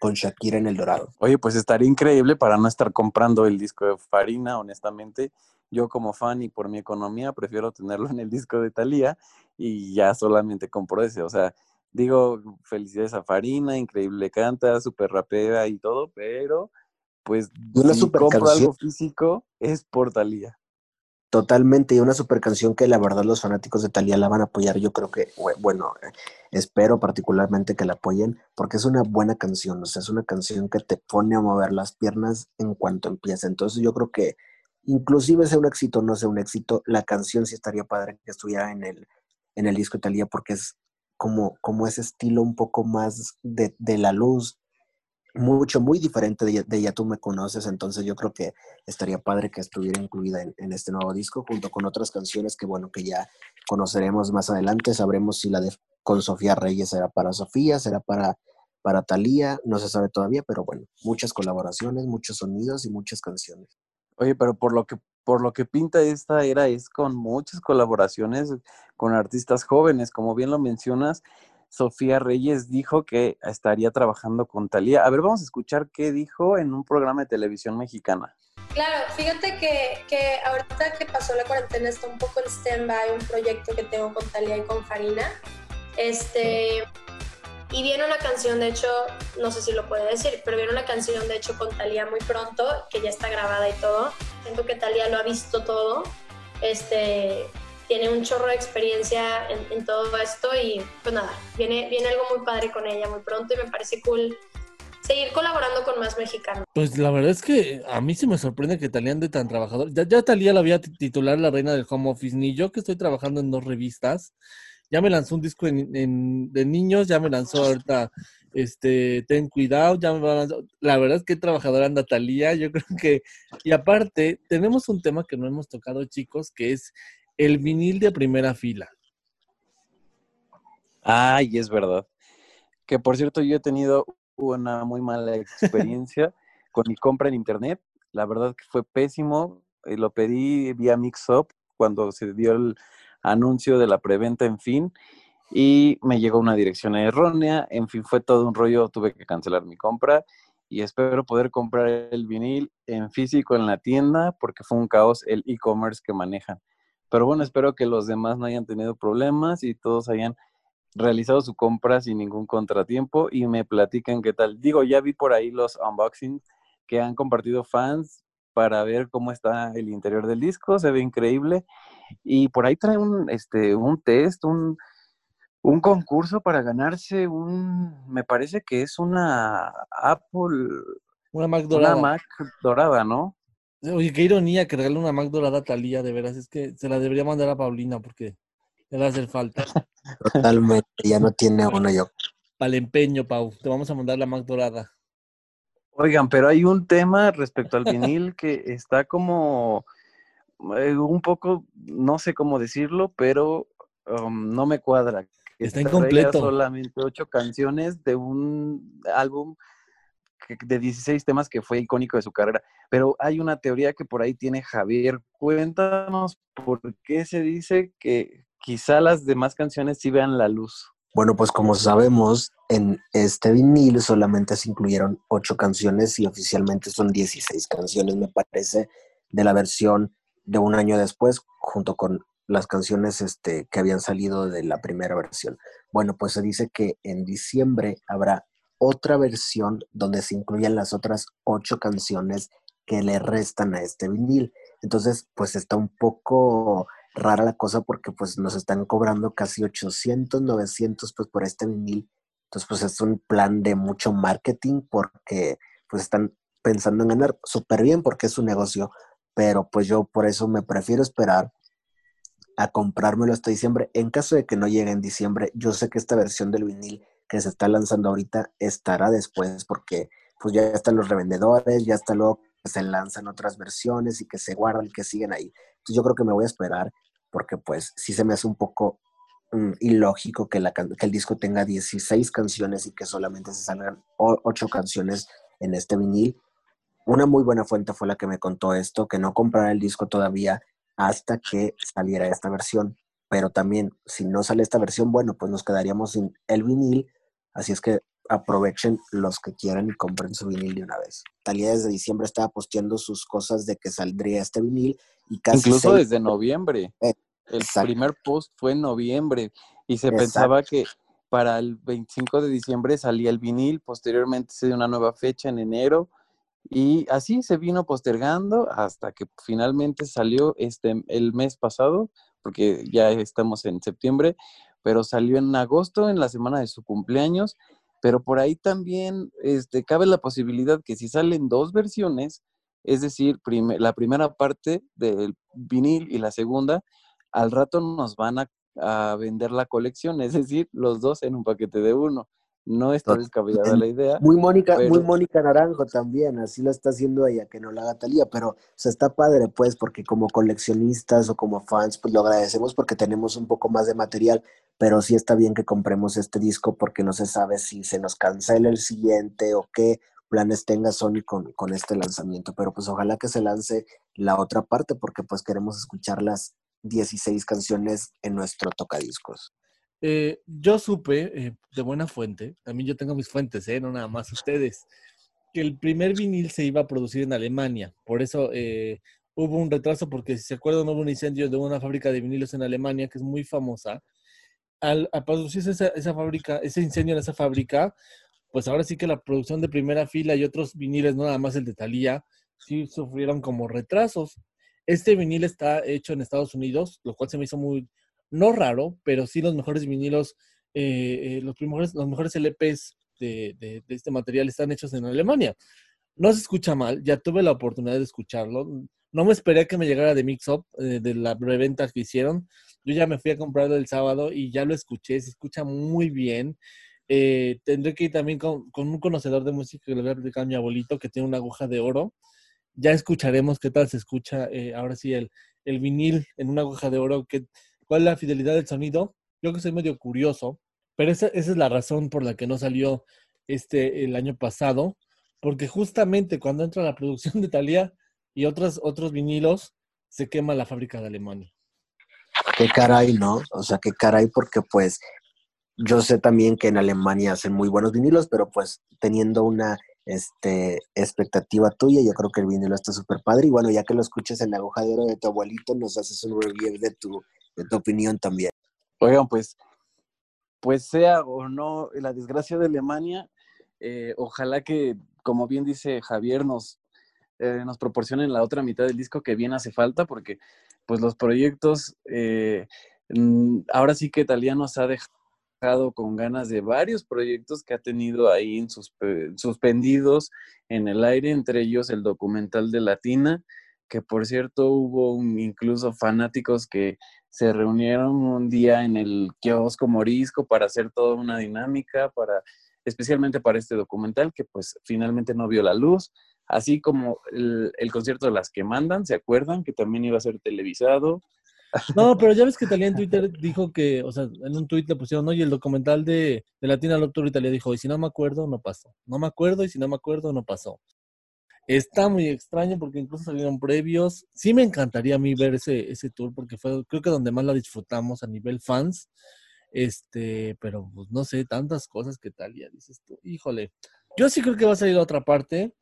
con Shakira en El Dorado. Oye, pues estaría increíble para no estar comprando el disco de Farina, honestamente. Yo como fan y por mi economía prefiero tenerlo en el disco de Thalía y ya solamente compro ese. O sea, digo, felicidades a Farina, increíble canta, súper rapera y todo, pero pues una si compro canción. algo físico es por Thalía. Totalmente, y una super canción que la verdad los fanáticos de Thalía la van a apoyar. Yo creo que, bue- bueno, espero particularmente que la apoyen, porque es una buena canción, o sea, es una canción que te pone a mover las piernas en cuanto empieza. Entonces yo creo que inclusive sea un éxito o no sea un éxito, la canción sí estaría padre que estuviera en el, en el disco de Thalía, porque es como, como ese estilo un poco más de, de la luz, mucho, muy diferente de, Ya tú me conoces, entonces yo creo que estaría padre que estuviera incluida en, este nuevo disco, junto con otras canciones que, bueno, que ya conoceremos más adelante, sabremos si la de con Sofía Reyes será para Sofía, será para, para Thalía, no se sabe todavía, pero bueno, muchas colaboraciones, muchos sonidos y muchas canciones. Oye, pero por lo que por lo que pinta esta era es con muchas colaboraciones con artistas jóvenes, como bien lo mencionas. Sofía Reyes dijo que estaría trabajando con Thalía. A ver, vamos a escuchar qué dijo en un programa de televisión mexicana. Claro, fíjate que, que ahorita que pasó la cuarentena está un poco en stand-by un proyecto que tengo con Talia y con Farina. Este, y viene una canción, de hecho, no sé si lo puede decir, pero viene una canción, de hecho, con Talia muy pronto, que ya está grabada y todo. Siento que Talia lo ha visto todo. Este, tiene un chorro de experiencia en, todo esto y pues nada, viene, viene algo muy padre con ella muy pronto y me parece cool seguir colaborando con más mexicanos. Pues la verdad es que a mí sí me sorprende que Talía ande tan trabajador. Ya, ya Talía la había titular la reina del home office, ni yo que estoy trabajando en dos revistas. Ya me lanzó un disco en, en- de niños, ya me lanzó ahorita este Ten Cuidado, ya me lanzó. La verdad es que trabajadora anda Talía, yo creo que. Y aparte, tenemos un tema que no hemos tocado, chicos, que es el vinil de primera fila. Ay, es verdad. Que por cierto, yo he tenido una muy mala experiencia con mi compra en internet. La verdad que fue pésimo. Eh, Lo pedí vía Mixup cuando se dio el anuncio de la preventa, en fin, y me llegó una dirección errónea. En fin, fue todo un rollo. Tuve que cancelar mi compra y espero poder comprar el vinil en físico en la tienda porque fue un caos el e-commerce que manejan. Pero bueno, espero que los demás no hayan tenido problemas y todos hayan realizado su compra sin ningún contratiempo y me platican qué tal. Digo, ya vi por ahí los unboxings que han compartido fans para ver cómo está el interior del disco, se ve increíble. Y por ahí trae un, este, un test, un, un concurso para ganarse un, me parece que es una Apple, Una Mac una dorada. Mac dorada, ¿no? Oye, qué ironía que regale una Mac dorada a Talía, de veras. Es que se la debería mandar a Paulina porque le va a hacer falta. Totalmente, ya no tiene uno yo. Para el empeño, Pau. Te vamos a mandar la Mac dorada. Oigan, pero hay un tema respecto al vinil que está como eh, un poco, no sé cómo decirlo, pero um, no me cuadra. Está incompleto. solamente ocho canciones de un álbum de 16 temas que fue icónico de su carrera. Pero hay una teoría que por ahí tiene Javier. Cuéntanos por qué se dice que quizá las demás canciones sí vean la luz. Bueno, pues como sabemos, en este vinil solamente se incluyeron ocho canciones y oficialmente son 16 canciones, me parece, de la versión de un año después, junto con las canciones este, que habían salido de la primera versión. Bueno, pues se dice que en diciembre habrá otra versión donde se incluyan las otras ocho canciones que le restan a este vinil. Entonces, pues está un poco rara la cosa porque pues nos están cobrando casi 800, 900 pues por este vinil. Entonces, pues es un plan de mucho marketing porque pues están pensando en ganar súper bien porque es un negocio, pero pues yo por eso me prefiero esperar a comprármelo hasta diciembre. En caso de que no llegue en diciembre, yo sé que esta versión del vinil que se está lanzando ahorita estará después porque pues ya están los revendedores, ya está luego que se lanzan otras versiones y que se guardan, que siguen ahí. Entonces yo creo que me voy a esperar porque pues sí se me hace un poco mm, ilógico que, la, que el disco tenga 16 canciones y que solamente se salgan 8 canciones en este vinil. Una muy buena fuente fue la que me contó esto, que no comprará el disco todavía hasta que saliera esta versión. Pero también, si no sale esta versión, bueno, pues nos quedaríamos sin el vinil. Así es que aprovechen los que quieran y compren su vinil de una vez. Talía desde diciembre estaba posteando sus cosas de que saldría este vinil y casi Incluso seis- desde noviembre. Eh, el exacto. primer post fue en noviembre y se Exacto. pensaba que para el 25 de diciembre salía el vinil, posteriormente se dio una nueva fecha en enero y así se vino postergando hasta que finalmente salió este el mes pasado, porque ya estamos en septiembre, pero salió en agosto en la semana de su cumpleaños, pero por ahí también este cabe la posibilidad que si salen dos versiones, es decir, la primera parte del vinil y la segunda, al rato nos van a, a vender la colección, es decir, los dos en un paquete de uno. No está descabellada la idea. Muy Mónica, muy Mónica Naranjo también, así lo está haciendo ella, que no la haga Talía, pero o sea, está padre pues, porque como coleccionistas o como fans, pues lo agradecemos porque tenemos un poco más de material, pero sí está bien que compremos este disco porque no se sabe si se nos cancela el siguiente o qué planes tenga Sony con, con este lanzamiento, pero pues ojalá que se lance la otra parte porque pues queremos escuchar las 16 canciones en nuestro tocadiscos. Eh, yo supe eh, de buena fuente, también yo tengo mis fuentes, eh, no nada más ustedes, que el primer vinil se iba a producir en Alemania. Por eso eh, hubo un retraso, porque si se acuerdan, hubo un incendio de una fábrica de vinilos en Alemania que es muy famosa. Al producirse esa, esa fábrica, ese incendio en esa fábrica, pues ahora sí que la producción de primera fila y otros viniles, no nada más el de Thalía, sí sufrieron como retrasos. Este vinil está hecho en Estados Unidos, lo cual se me hizo muy, no raro, pero sí los mejores vinilos, eh, eh, los, mejores, los mejores LPs de, este material están hechos en Alemania. No se escucha mal, ya tuve la oportunidad de escucharlo. No me esperé que me llegara de Mix Up, eh, de la reventa que hicieron. Yo ya me fui a comprarlo el sábado y ya lo escuché, se escucha muy bien. Tendré que ir también con, un conocedor de música que le voy a platicar a mi abuelito que tiene una aguja de oro. Ya escucharemos qué tal se escucha ahora sí el, el vinil en una aguja de oro, qué, cuál es la fidelidad del sonido. Yo que soy medio curioso, pero esa, esa es la razón por la que no salió este el año pasado, porque justamente cuando entra la producción de Thalía y otros, otros vinilos, se quema la fábrica de Alemania. Qué caray, ¿no? O sea, qué caray, porque pues yo sé también que en Alemania hacen muy buenos vinilos, pero pues teniendo una este, expectativa tuya, yo creo que el vinilo está súper padre. Y bueno, ya que lo escuches en la aguja de de tu abuelito, nos haces un review de tu, de tu opinión también. Oigan, pues, pues sea o no la desgracia de Alemania, eh, ojalá que, como bien dice Javier, nos, eh, nos proporcionen la otra mitad del disco que bien hace falta, porque pues los proyectos, eh, mm, ahora sí que Talía nos ha dejado con ganas de varios proyectos que ha tenido ahí en suspe- suspendidos en el aire, entre ellos el documental de Latina, que por cierto hubo incluso fanáticos que se reunieron un día en el kiosco Morisco para hacer toda una dinámica, para, especialmente para este documental que pues finalmente no vio la luz, así como el, el concierto de las que mandan, ¿se acuerdan? Que también iba a ser televisado. No, pero ya ves que Talía en Twitter dijo que, o sea, en un tweet le pusieron, oye, el documental de, de Latina Love Italia dijo, y si no me acuerdo, no pasó. No me acuerdo, y si no me acuerdo, no pasó. Está muy extraño porque incluso salieron previos. Sí me encantaría a mí ver ese, ese tour porque fue, creo que donde más la disfrutamos a nivel fans. Este, pero pues no sé, tantas cosas que Talía dices tú. Híjole, yo sí creo que va a salir otra parte.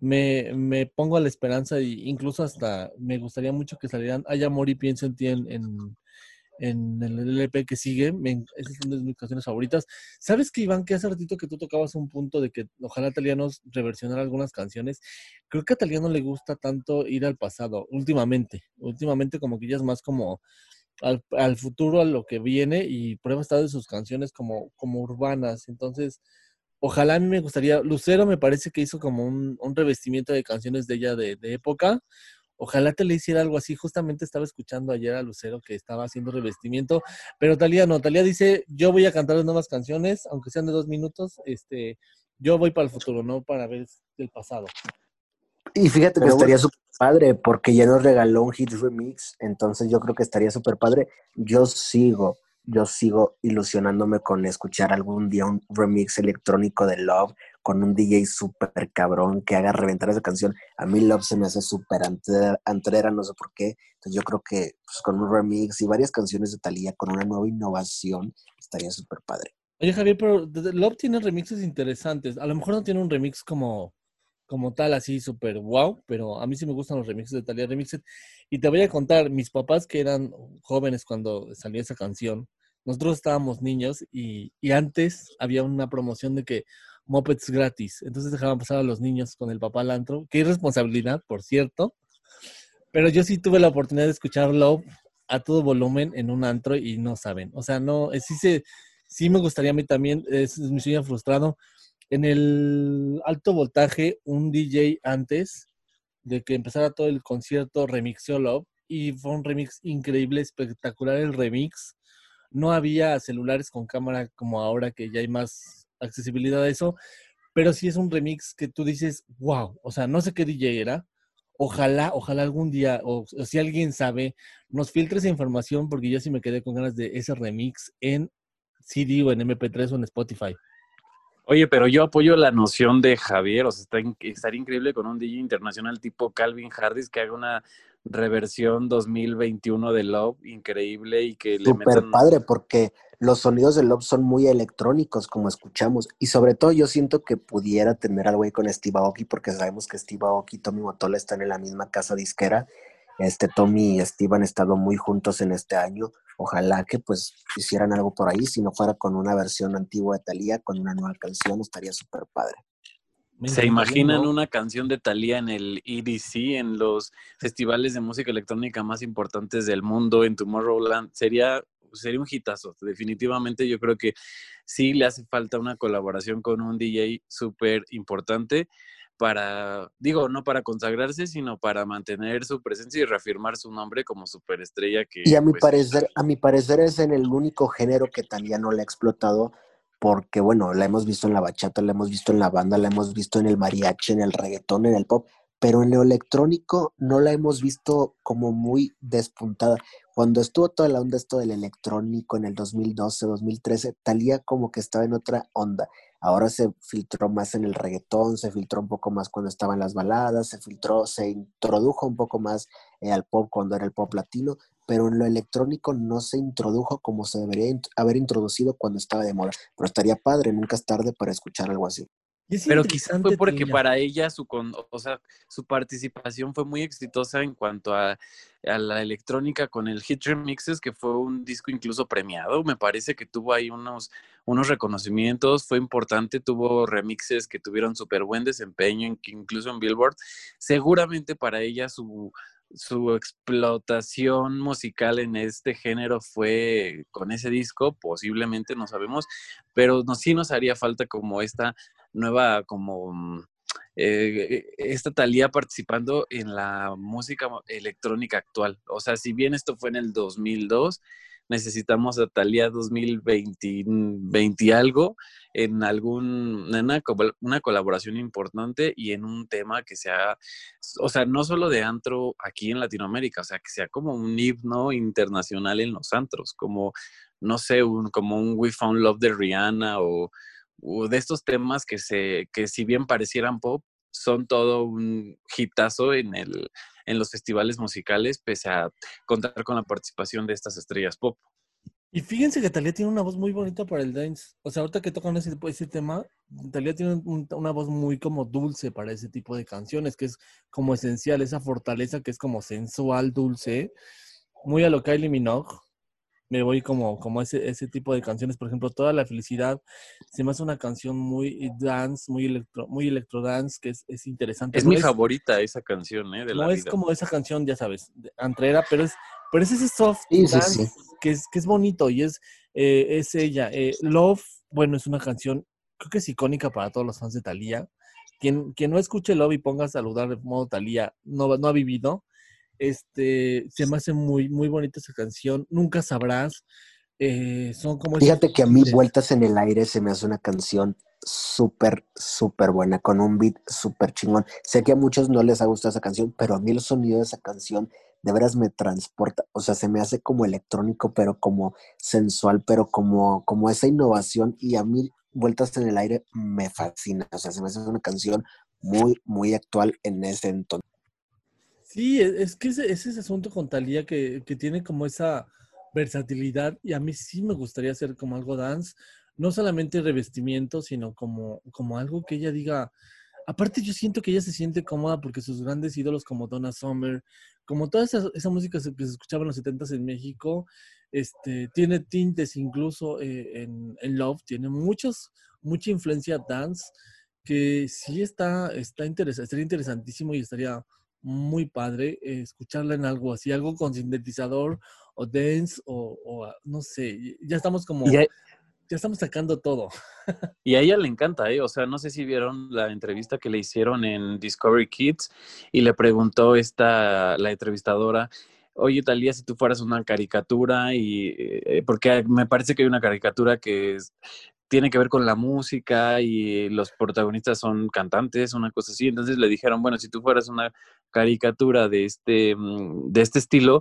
me, me pongo a la esperanza e incluso hasta me gustaría mucho que salieran Hay amor y pienso en ti en, en, en el LP que sigue. Me, esas son mis canciones favoritas. ¿Sabes que, Iván, que hace ratito que tú tocabas un punto de que ojalá Talía nos reversionara algunas canciones? Creo que a Talía no le gusta tanto ir al pasado, últimamente. Últimamente como que ella es más como al, al futuro, a lo que viene y prueba estar de sus canciones como, como urbanas. Entonces, ojalá a mí me gustaría, Lucero me parece que hizo como un, un revestimiento de canciones de ella de época. Ojalá te le hiciera algo así. Justamente estaba escuchando ayer a Lucero que estaba haciendo revestimiento, pero Talía no. Talía dice, yo voy a cantar nuevas canciones, aunque sean de dos minutos. Este, yo voy para el futuro, no para ver el pasado. Y fíjate que Pero estaría súper padre porque ya nos regaló un hit remix, entonces yo creo que estaría súper padre. Yo sigo, yo sigo ilusionándome con escuchar algún día un remix electrónico de Love con un DJ súper cabrón que haga reventar esa canción. A mí Love se me hace súper antre- antrera, no sé por qué. Entonces yo creo que pues, con un remix y varias canciones de Thalía con una nueva innovación estaría súper padre. Oye, Javier, pero Love tiene remixes interesantes. A lo mejor no tiene un remix como, como tal, así súper wow, pero a mí sí me gustan los remixes de Thalía Remixed. Y te voy a contar, mis papás que eran jóvenes cuando salió esa canción, nosotros estábamos niños y, y antes había una promoción de que mopeds gratis. Entonces dejaban pasar a los niños con el papá al antro. Qué irresponsabilidad, por cierto. Pero yo sí tuve la oportunidad de escuchar Love a todo volumen en un antro y no saben. O sea, no, eh, sí se, sí me gustaría a mí también, es, es mi sueño frustrado. En el alto voltaje, un DJ antes de que empezara todo el concierto remixió Love y fue un remix increíble, espectacular el remix. No había celulares con cámara como ahora que ya hay más accesibilidad a eso, pero sí es un remix que tú dices, wow, o sea, no sé qué DJ era. Ojalá, ojalá algún día, o, si alguien sabe, nos filtre esa información porque yo sí me quedé con ganas de ese remix en CD o en MP3 o en Spotify. Oye, pero yo apoyo la noción de Javier, o sea, está estaría increíble con un DJ internacional tipo Calvin Harris que haga una reversión 2021 de Love increíble y que le Súper metan... padre porque los sonidos de Love son muy electrónicos como escuchamos y sobre todo yo siento que pudiera tener algo ahí con Steve Aoki porque sabemos que Steve Aoki y Tommy Motola están en la misma casa disquera. Este Tommy y Steve han estado muy juntos en este año. Ojalá que pues hicieran algo por ahí, si no fuera con una versión antigua de Thalía, con una nueva canción, estaría súper padre. ¿Se imaginan ¿no? una canción de Thalía en el EDC, en los festivales de música electrónica más importantes del mundo, en Tomorrowland? Sería, sería un hitazo. Definitivamente yo creo que sí le hace falta una colaboración con un DJ súper importante para, digo, no para consagrarse, sino para mantener su presencia y reafirmar su nombre como superestrella que... Y a mi pues, parecer, a mi parecer es en el único género que Thalía no la ha explotado, porque bueno, la hemos visto en la bachata, la hemos visto en la banda, la hemos visto en el mariachi, en el reggaetón, en el pop, pero en lo electrónico no la hemos visto como muy despuntada. Cuando estuvo toda la onda esto del electrónico en el 2012, 2013, Thalía como que estaba en otra onda. Ahora se filtró más en el reggaetón, se filtró un poco más cuando estaban las baladas, se filtró, se introdujo un poco más eh, al pop cuando era el pop latino, pero en lo electrónico no se introdujo como se debería int- haber introducido cuando estaba de moda. Pero estaría padre, nunca es tarde para escuchar algo así. Pero quizá interesante fue porque para ella su con, o sea, su participación fue muy exitosa en cuanto a, a la electrónica con el Hit Remixes, que fue un disco incluso premiado. Me parece que tuvo ahí unos, unos reconocimientos, fue importante, tuvo remixes que tuvieron súper buen desempeño, in- incluso en Billboard. Seguramente para ella su, su explotación musical en este género fue con ese disco, posiblemente, no sabemos, pero sí nos haría falta como esta nueva, como mm, eh, esta Talía participando en la música electrónica actual. O sea, si bien esto fue en el 2002, necesitamos a Talía 2020 20 y algo en algún en una, una colaboración importante y en un tema que sea, o sea, no solo de antro aquí en Latinoamérica, o sea, que sea como un himno internacional en los antros, como, no sé, un, como un We Found Love de Rihanna o, o de estos temas que, se, que si bien parecieran pop, son todo un hitazo en, el, en los festivales musicales, pese a contar con la participación de estas estrellas pop. Y fíjense que Talía tiene una voz muy bonita para el dance. O sea, ahorita que tocan ese, ese tema, Talía tiene un- una voz muy como dulce para ese tipo de canciones, que es como esencial, esa fortaleza que es como sensual, dulce, muy a lo Kylie Minogue. Me voy como, como ese, ese tipo de canciones, por ejemplo, Toda la Felicidad, se me hace una canción muy dance, muy electro, muy electro dance, que es, es interesante. Es No mi favorita esa canción, ¿eh? De no la es vida. como esa canción, ya sabes, de antrera, pero es, pero es ese soft Sí, sí, dance sí. Que, es, que es bonito y es, eh, es ella. Eh, Love, bueno, es una canción, creo que es icónica para todos los fans de Thalía. Quien, quien no escuche Love y ponga a saludar de modo Thalía, no, no ha vivido. Este, se me hace muy, muy bonita esa canción. Nunca sabrás. eh, son como esos Fíjate que a mí Vueltas en el Aire se me hace una canción súper, súper buena, con un beat súper chingón. Sé que a muchos no les ha gustado esa canción, pero a mí el sonido de esa canción de veras me transporta. O sea, se me hace como electrónico, pero como sensual, pero como, como esa innovación. Y a mí Vueltas en el Aire me fascina. O sea, se me hace una canción muy, muy actual en ese entonces. Sí, e- es que ese, ese es ese asunto con Thalía que, que tiene como esa versatilidad y a mí sí me gustaría hacer como algo dance, no solamente revestimiento, sino como, como algo que ella diga, aparte yo siento que ella se siente cómoda porque sus grandes ídolos como Donna Summer, como toda esa, esa música que se escuchaba en los 70s en México, este, tiene tintes incluso eh, en, en Love, tiene muchos, mucha influencia dance que sí está, está estaría interesantísimo y estaría muy padre eh, escucharla en algo así, algo con sintetizador o dance o, o, ah, no sé, ya estamos como, ya estamos sacando todo. y a ella le encanta, ¿eh? O sea, no sé si vieron la entrevista que le hicieron en Discovery Kids y le preguntó esta, la entrevistadora, oye, Talía, si tú fueras una caricatura y... eh, porque me parece que hay una caricatura que es- tiene que ver con la música y los protagonistas son cantantes, una cosa así. Entonces le dijeron, bueno, si tú fueras una caricatura de este, mm, de este estilo,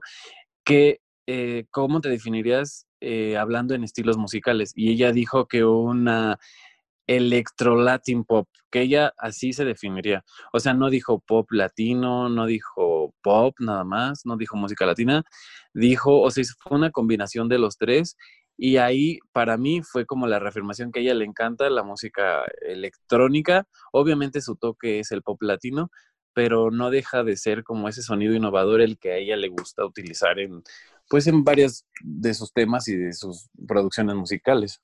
¿qué, eh, ¿cómo te definirías eh, hablando en estilos musicales? Y ella dijo que una electro latin pop, que ella así se definiría. O sea, no dijo pop latino, no dijo pop nada más, no dijo música latina, dijo, o sea, fue una combinación de los tres. Y ahí para mí fue como la reafirmación que a ella le encanta la música electrónica. Obviamente su toque es el pop latino, pero no deja de ser como ese sonido innovador el que a ella le gusta utilizar en pues en varias de sus temas y de sus producciones musicales.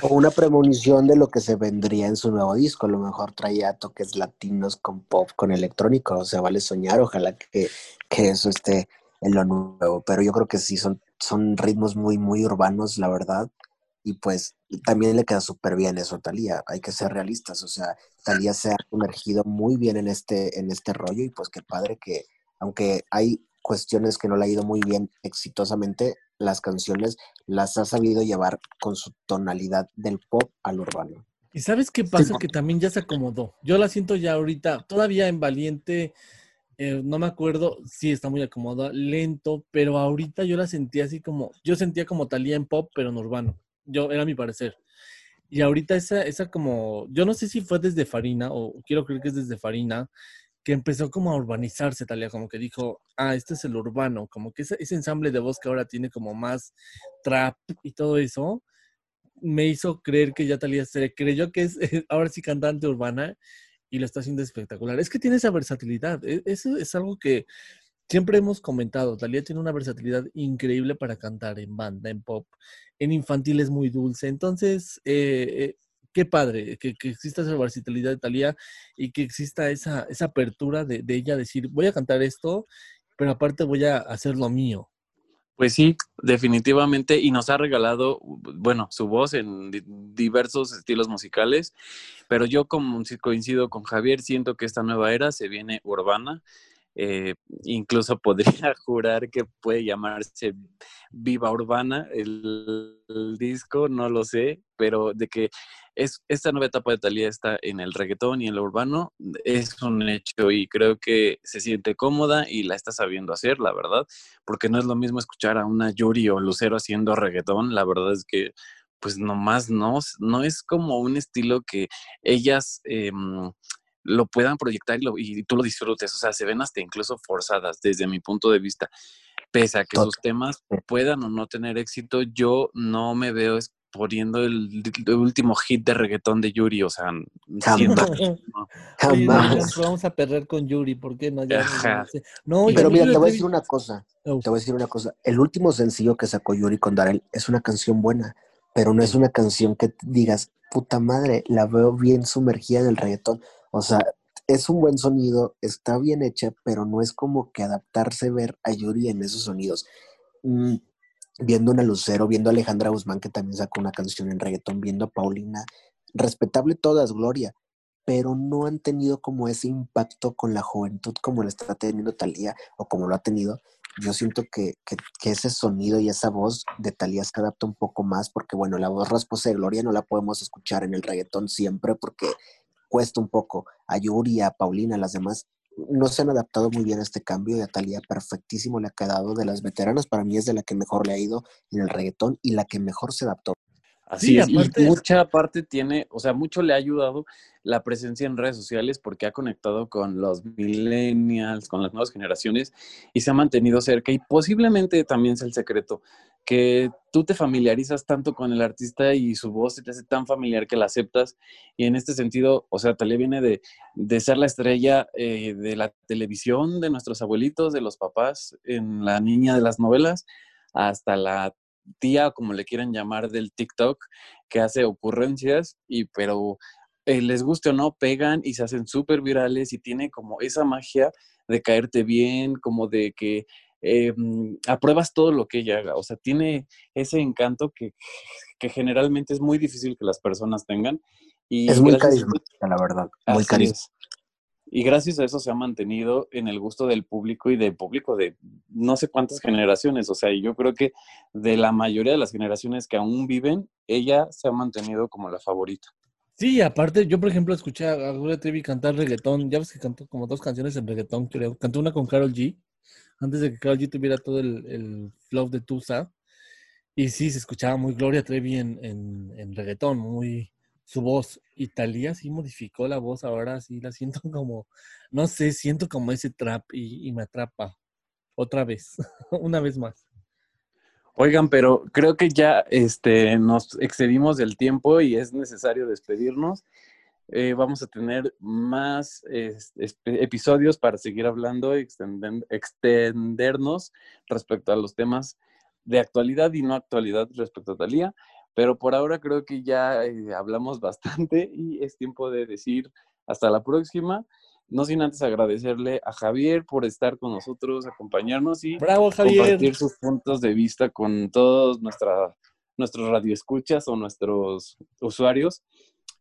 O una premonición de lo que se vendría en su nuevo disco. A lo mejor traía toques latinos con pop, con electrónico. O sea, vale soñar. Ojalá que, que eso esté en lo nuevo. Pero yo creo que sí, son, son ritmos muy, muy urbanos, la verdad. Y pues también le queda súper bien eso a Talía. Hay que ser realistas. O sea, Talía se ha sumergido muy bien en este, en este rollo. Y pues qué padre que, aunque hay cuestiones que no le ha ido muy bien exitosamente, las canciones las ha sabido llevar con su tonalidad del pop al urbano. ¿Y sabes qué pasa? Sí. Que también ya se acomodó. Yo la siento ya ahorita, todavía en Valiente, eh, no me acuerdo, sí está muy acomodada, lento, pero ahorita yo la sentía así como, yo sentía como Talía en pop, pero en urbano. Yo, era mi parecer. Y ahorita esa, esa como, yo no sé si fue desde Farina, o quiero creer que es desde Farina, que empezó como a urbanizarse, Talía, como que dijo, ah, este es el urbano, como que ese, ese ensamble de voz que ahora tiene como más trap y todo eso, me hizo creer que ya Talía se creyó que es ahora sí cantante urbana y lo está haciendo espectacular. Es que tiene esa versatilidad, e- eso es algo que siempre hemos comentado, Talía tiene una versatilidad increíble para cantar en banda, en pop, en infantil es muy dulce, entonces... eh, eh, qué padre que, que, exista esa versatilidad de Talía y que exista esa, esa apertura de, de, ella decir, voy a cantar esto, pero aparte voy a hacer lo mío. Pues sí, definitivamente, y nos ha regalado, bueno, su voz en di diversos estilos musicales, pero yo como coincido con Javier, siento que esta nueva era se viene urbana, eh, incluso podría jurar que puede llamarse Viva Urbana el, disco, no lo sé, pero de que es, esta nueva etapa de Talía está en el reggaetón y en lo urbano, es un hecho y creo que se siente cómoda y la está sabiendo hacer, la verdad, porque no es lo mismo escuchar a una Yuri o Lucero haciendo reggaetón, la verdad es que pues nomás no, no es como un estilo que ellas... Eh, lo puedan proyectar y, lo, y, tú lo disfrutes. O sea, se ven hasta incluso forzadas desde mi punto de vista. Pese a que sus temas puedan o no tener éxito, yo no me veo poniendo el, el último hit de reggaetón de Yuri, o sea, Jamás. no, Jamás. vamos a perder con Yuri, ¿por qué no? Ya, Ajá. no Pero mira, te voy a decir una cosa. Oh. Te voy a decir una cosa. El último sencillo que sacó Yuri con Darel es una canción buena, pero no es una canción que digas, puta madre, la veo bien sumergida en el reggaetón. O sea, es un buen sonido, está bien hecha, pero no es como que adaptarse ver a Yuri en esos sonidos. Mm, viendo a Lucero, viendo a Alejandra Guzmán, que también sacó una canción en reggaetón, viendo a Paulina, respetable todas, Gloria, pero no han tenido como ese impacto con la juventud como lo está teniendo Talía o como lo ha tenido. Yo siento que, que- ese sonido y esa voz de Talía se adapta un poco más porque, bueno, la voz rasposa de Gloria no la podemos escuchar en el reggaetón siempre porque cuesta un poco. A Yuri, a Paulina, a las demás, no se han adaptado muy bien a este cambio y a Talía perfectísimo le ha quedado. De las veteranas, para mí es de la que mejor le ha ido en el reggaetón y la que mejor se adaptó. Así Sí, es, y mucha parte tiene, o sea, mucho le ha ayudado la presencia en redes sociales porque ha conectado con los millennials, con las nuevas generaciones y se ha mantenido cerca y posiblemente también sea el secreto, que tú te familiarizas tanto con el artista y su voz se te hace tan familiar que la aceptas y en este sentido, o sea, Talía viene de, de ser la estrella eh, de la televisión, de nuestros abuelitos, de los papás, en la niña de las novelas, hasta la tía, como le quieran llamar, del TikTok, que hace ocurrencias, y pero eh, les guste o no, pegan y se hacen súper virales y tiene como esa magia de caerte bien, como de que eh, mm, apruebas todo lo que ella haga. O sea, tiene ese encanto que, que generalmente es muy difícil que las personas tengan. Y Es muy carismática, la verdad. Muy carismática. Y gracias a eso se ha mantenido en el gusto del público y del público de no sé cuántas generaciones. O sea, yo creo que de la mayoría de las generaciones que aún viven, ella se ha mantenido como la favorita. Sí, aparte, yo por ejemplo escuché a Gloria Trevi cantar reggaetón. Ya ves que cantó como dos canciones en reggaetón, creo. Cantó una con Carol G, antes de que Carol G tuviera todo el, el flow de Tusa. Y sí, se escuchaba muy Gloria Trevi en, en, en reggaetón, muy su voz. Y Thalía sí modificó la voz, ahora sí la siento como, no sé, siento como ese trap y, me atrapa. Otra vez, una vez más. Oigan, pero creo que ya este, nos excedimos del tiempo y es necesario despedirnos. Eh, vamos a tener más episodios para seguir hablando y extendernos respecto a los temas de actualidad y no actualidad respecto a Talía. Pero por ahora creo que ya eh, hablamos bastante y es tiempo de decir hasta la próxima. No sin antes agradecerle a Javier por estar con nosotros, acompañarnos y Bravo, compartir sus puntos de vista con todos nuestra, nuestros radioescuchas o nuestros usuarios.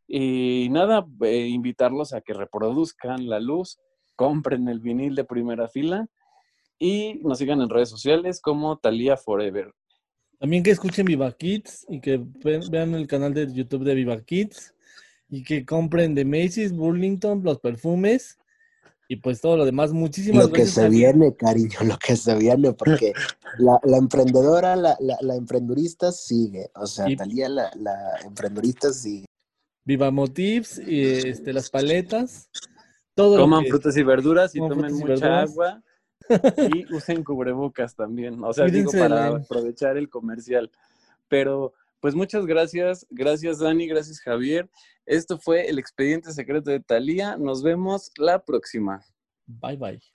Y nada, eh, invitarlos a que reproduzcan la luz, compren el vinil de primera fila y nos sigan en redes sociales como Thalia Forever. También que escuchen Viva Kids y que ve- vean el canal de YouTube de Viva Kids y que compren de Macy's, Burlington, los perfumes y pues todo lo demás. Muchísimas Lo que gracias. se Javier. viene, cariño, lo que se viene, porque la, la emprendedora, la, la, la emprendurista sigue. O sea, Y- Talía, la, la emprendurista sigue. Viva Motifs y este, las paletas. Todo lo Coman que- frutas y verduras y tomen mucha verduras. agua y usen cubrebocas también. O sea, digo, para aprovechar el comercial. Pero, pues muchas gracias. Gracias, Dani. Gracias, Javier. Esto fue el expediente secreto de Talía. Nos vemos la próxima. Bye bye.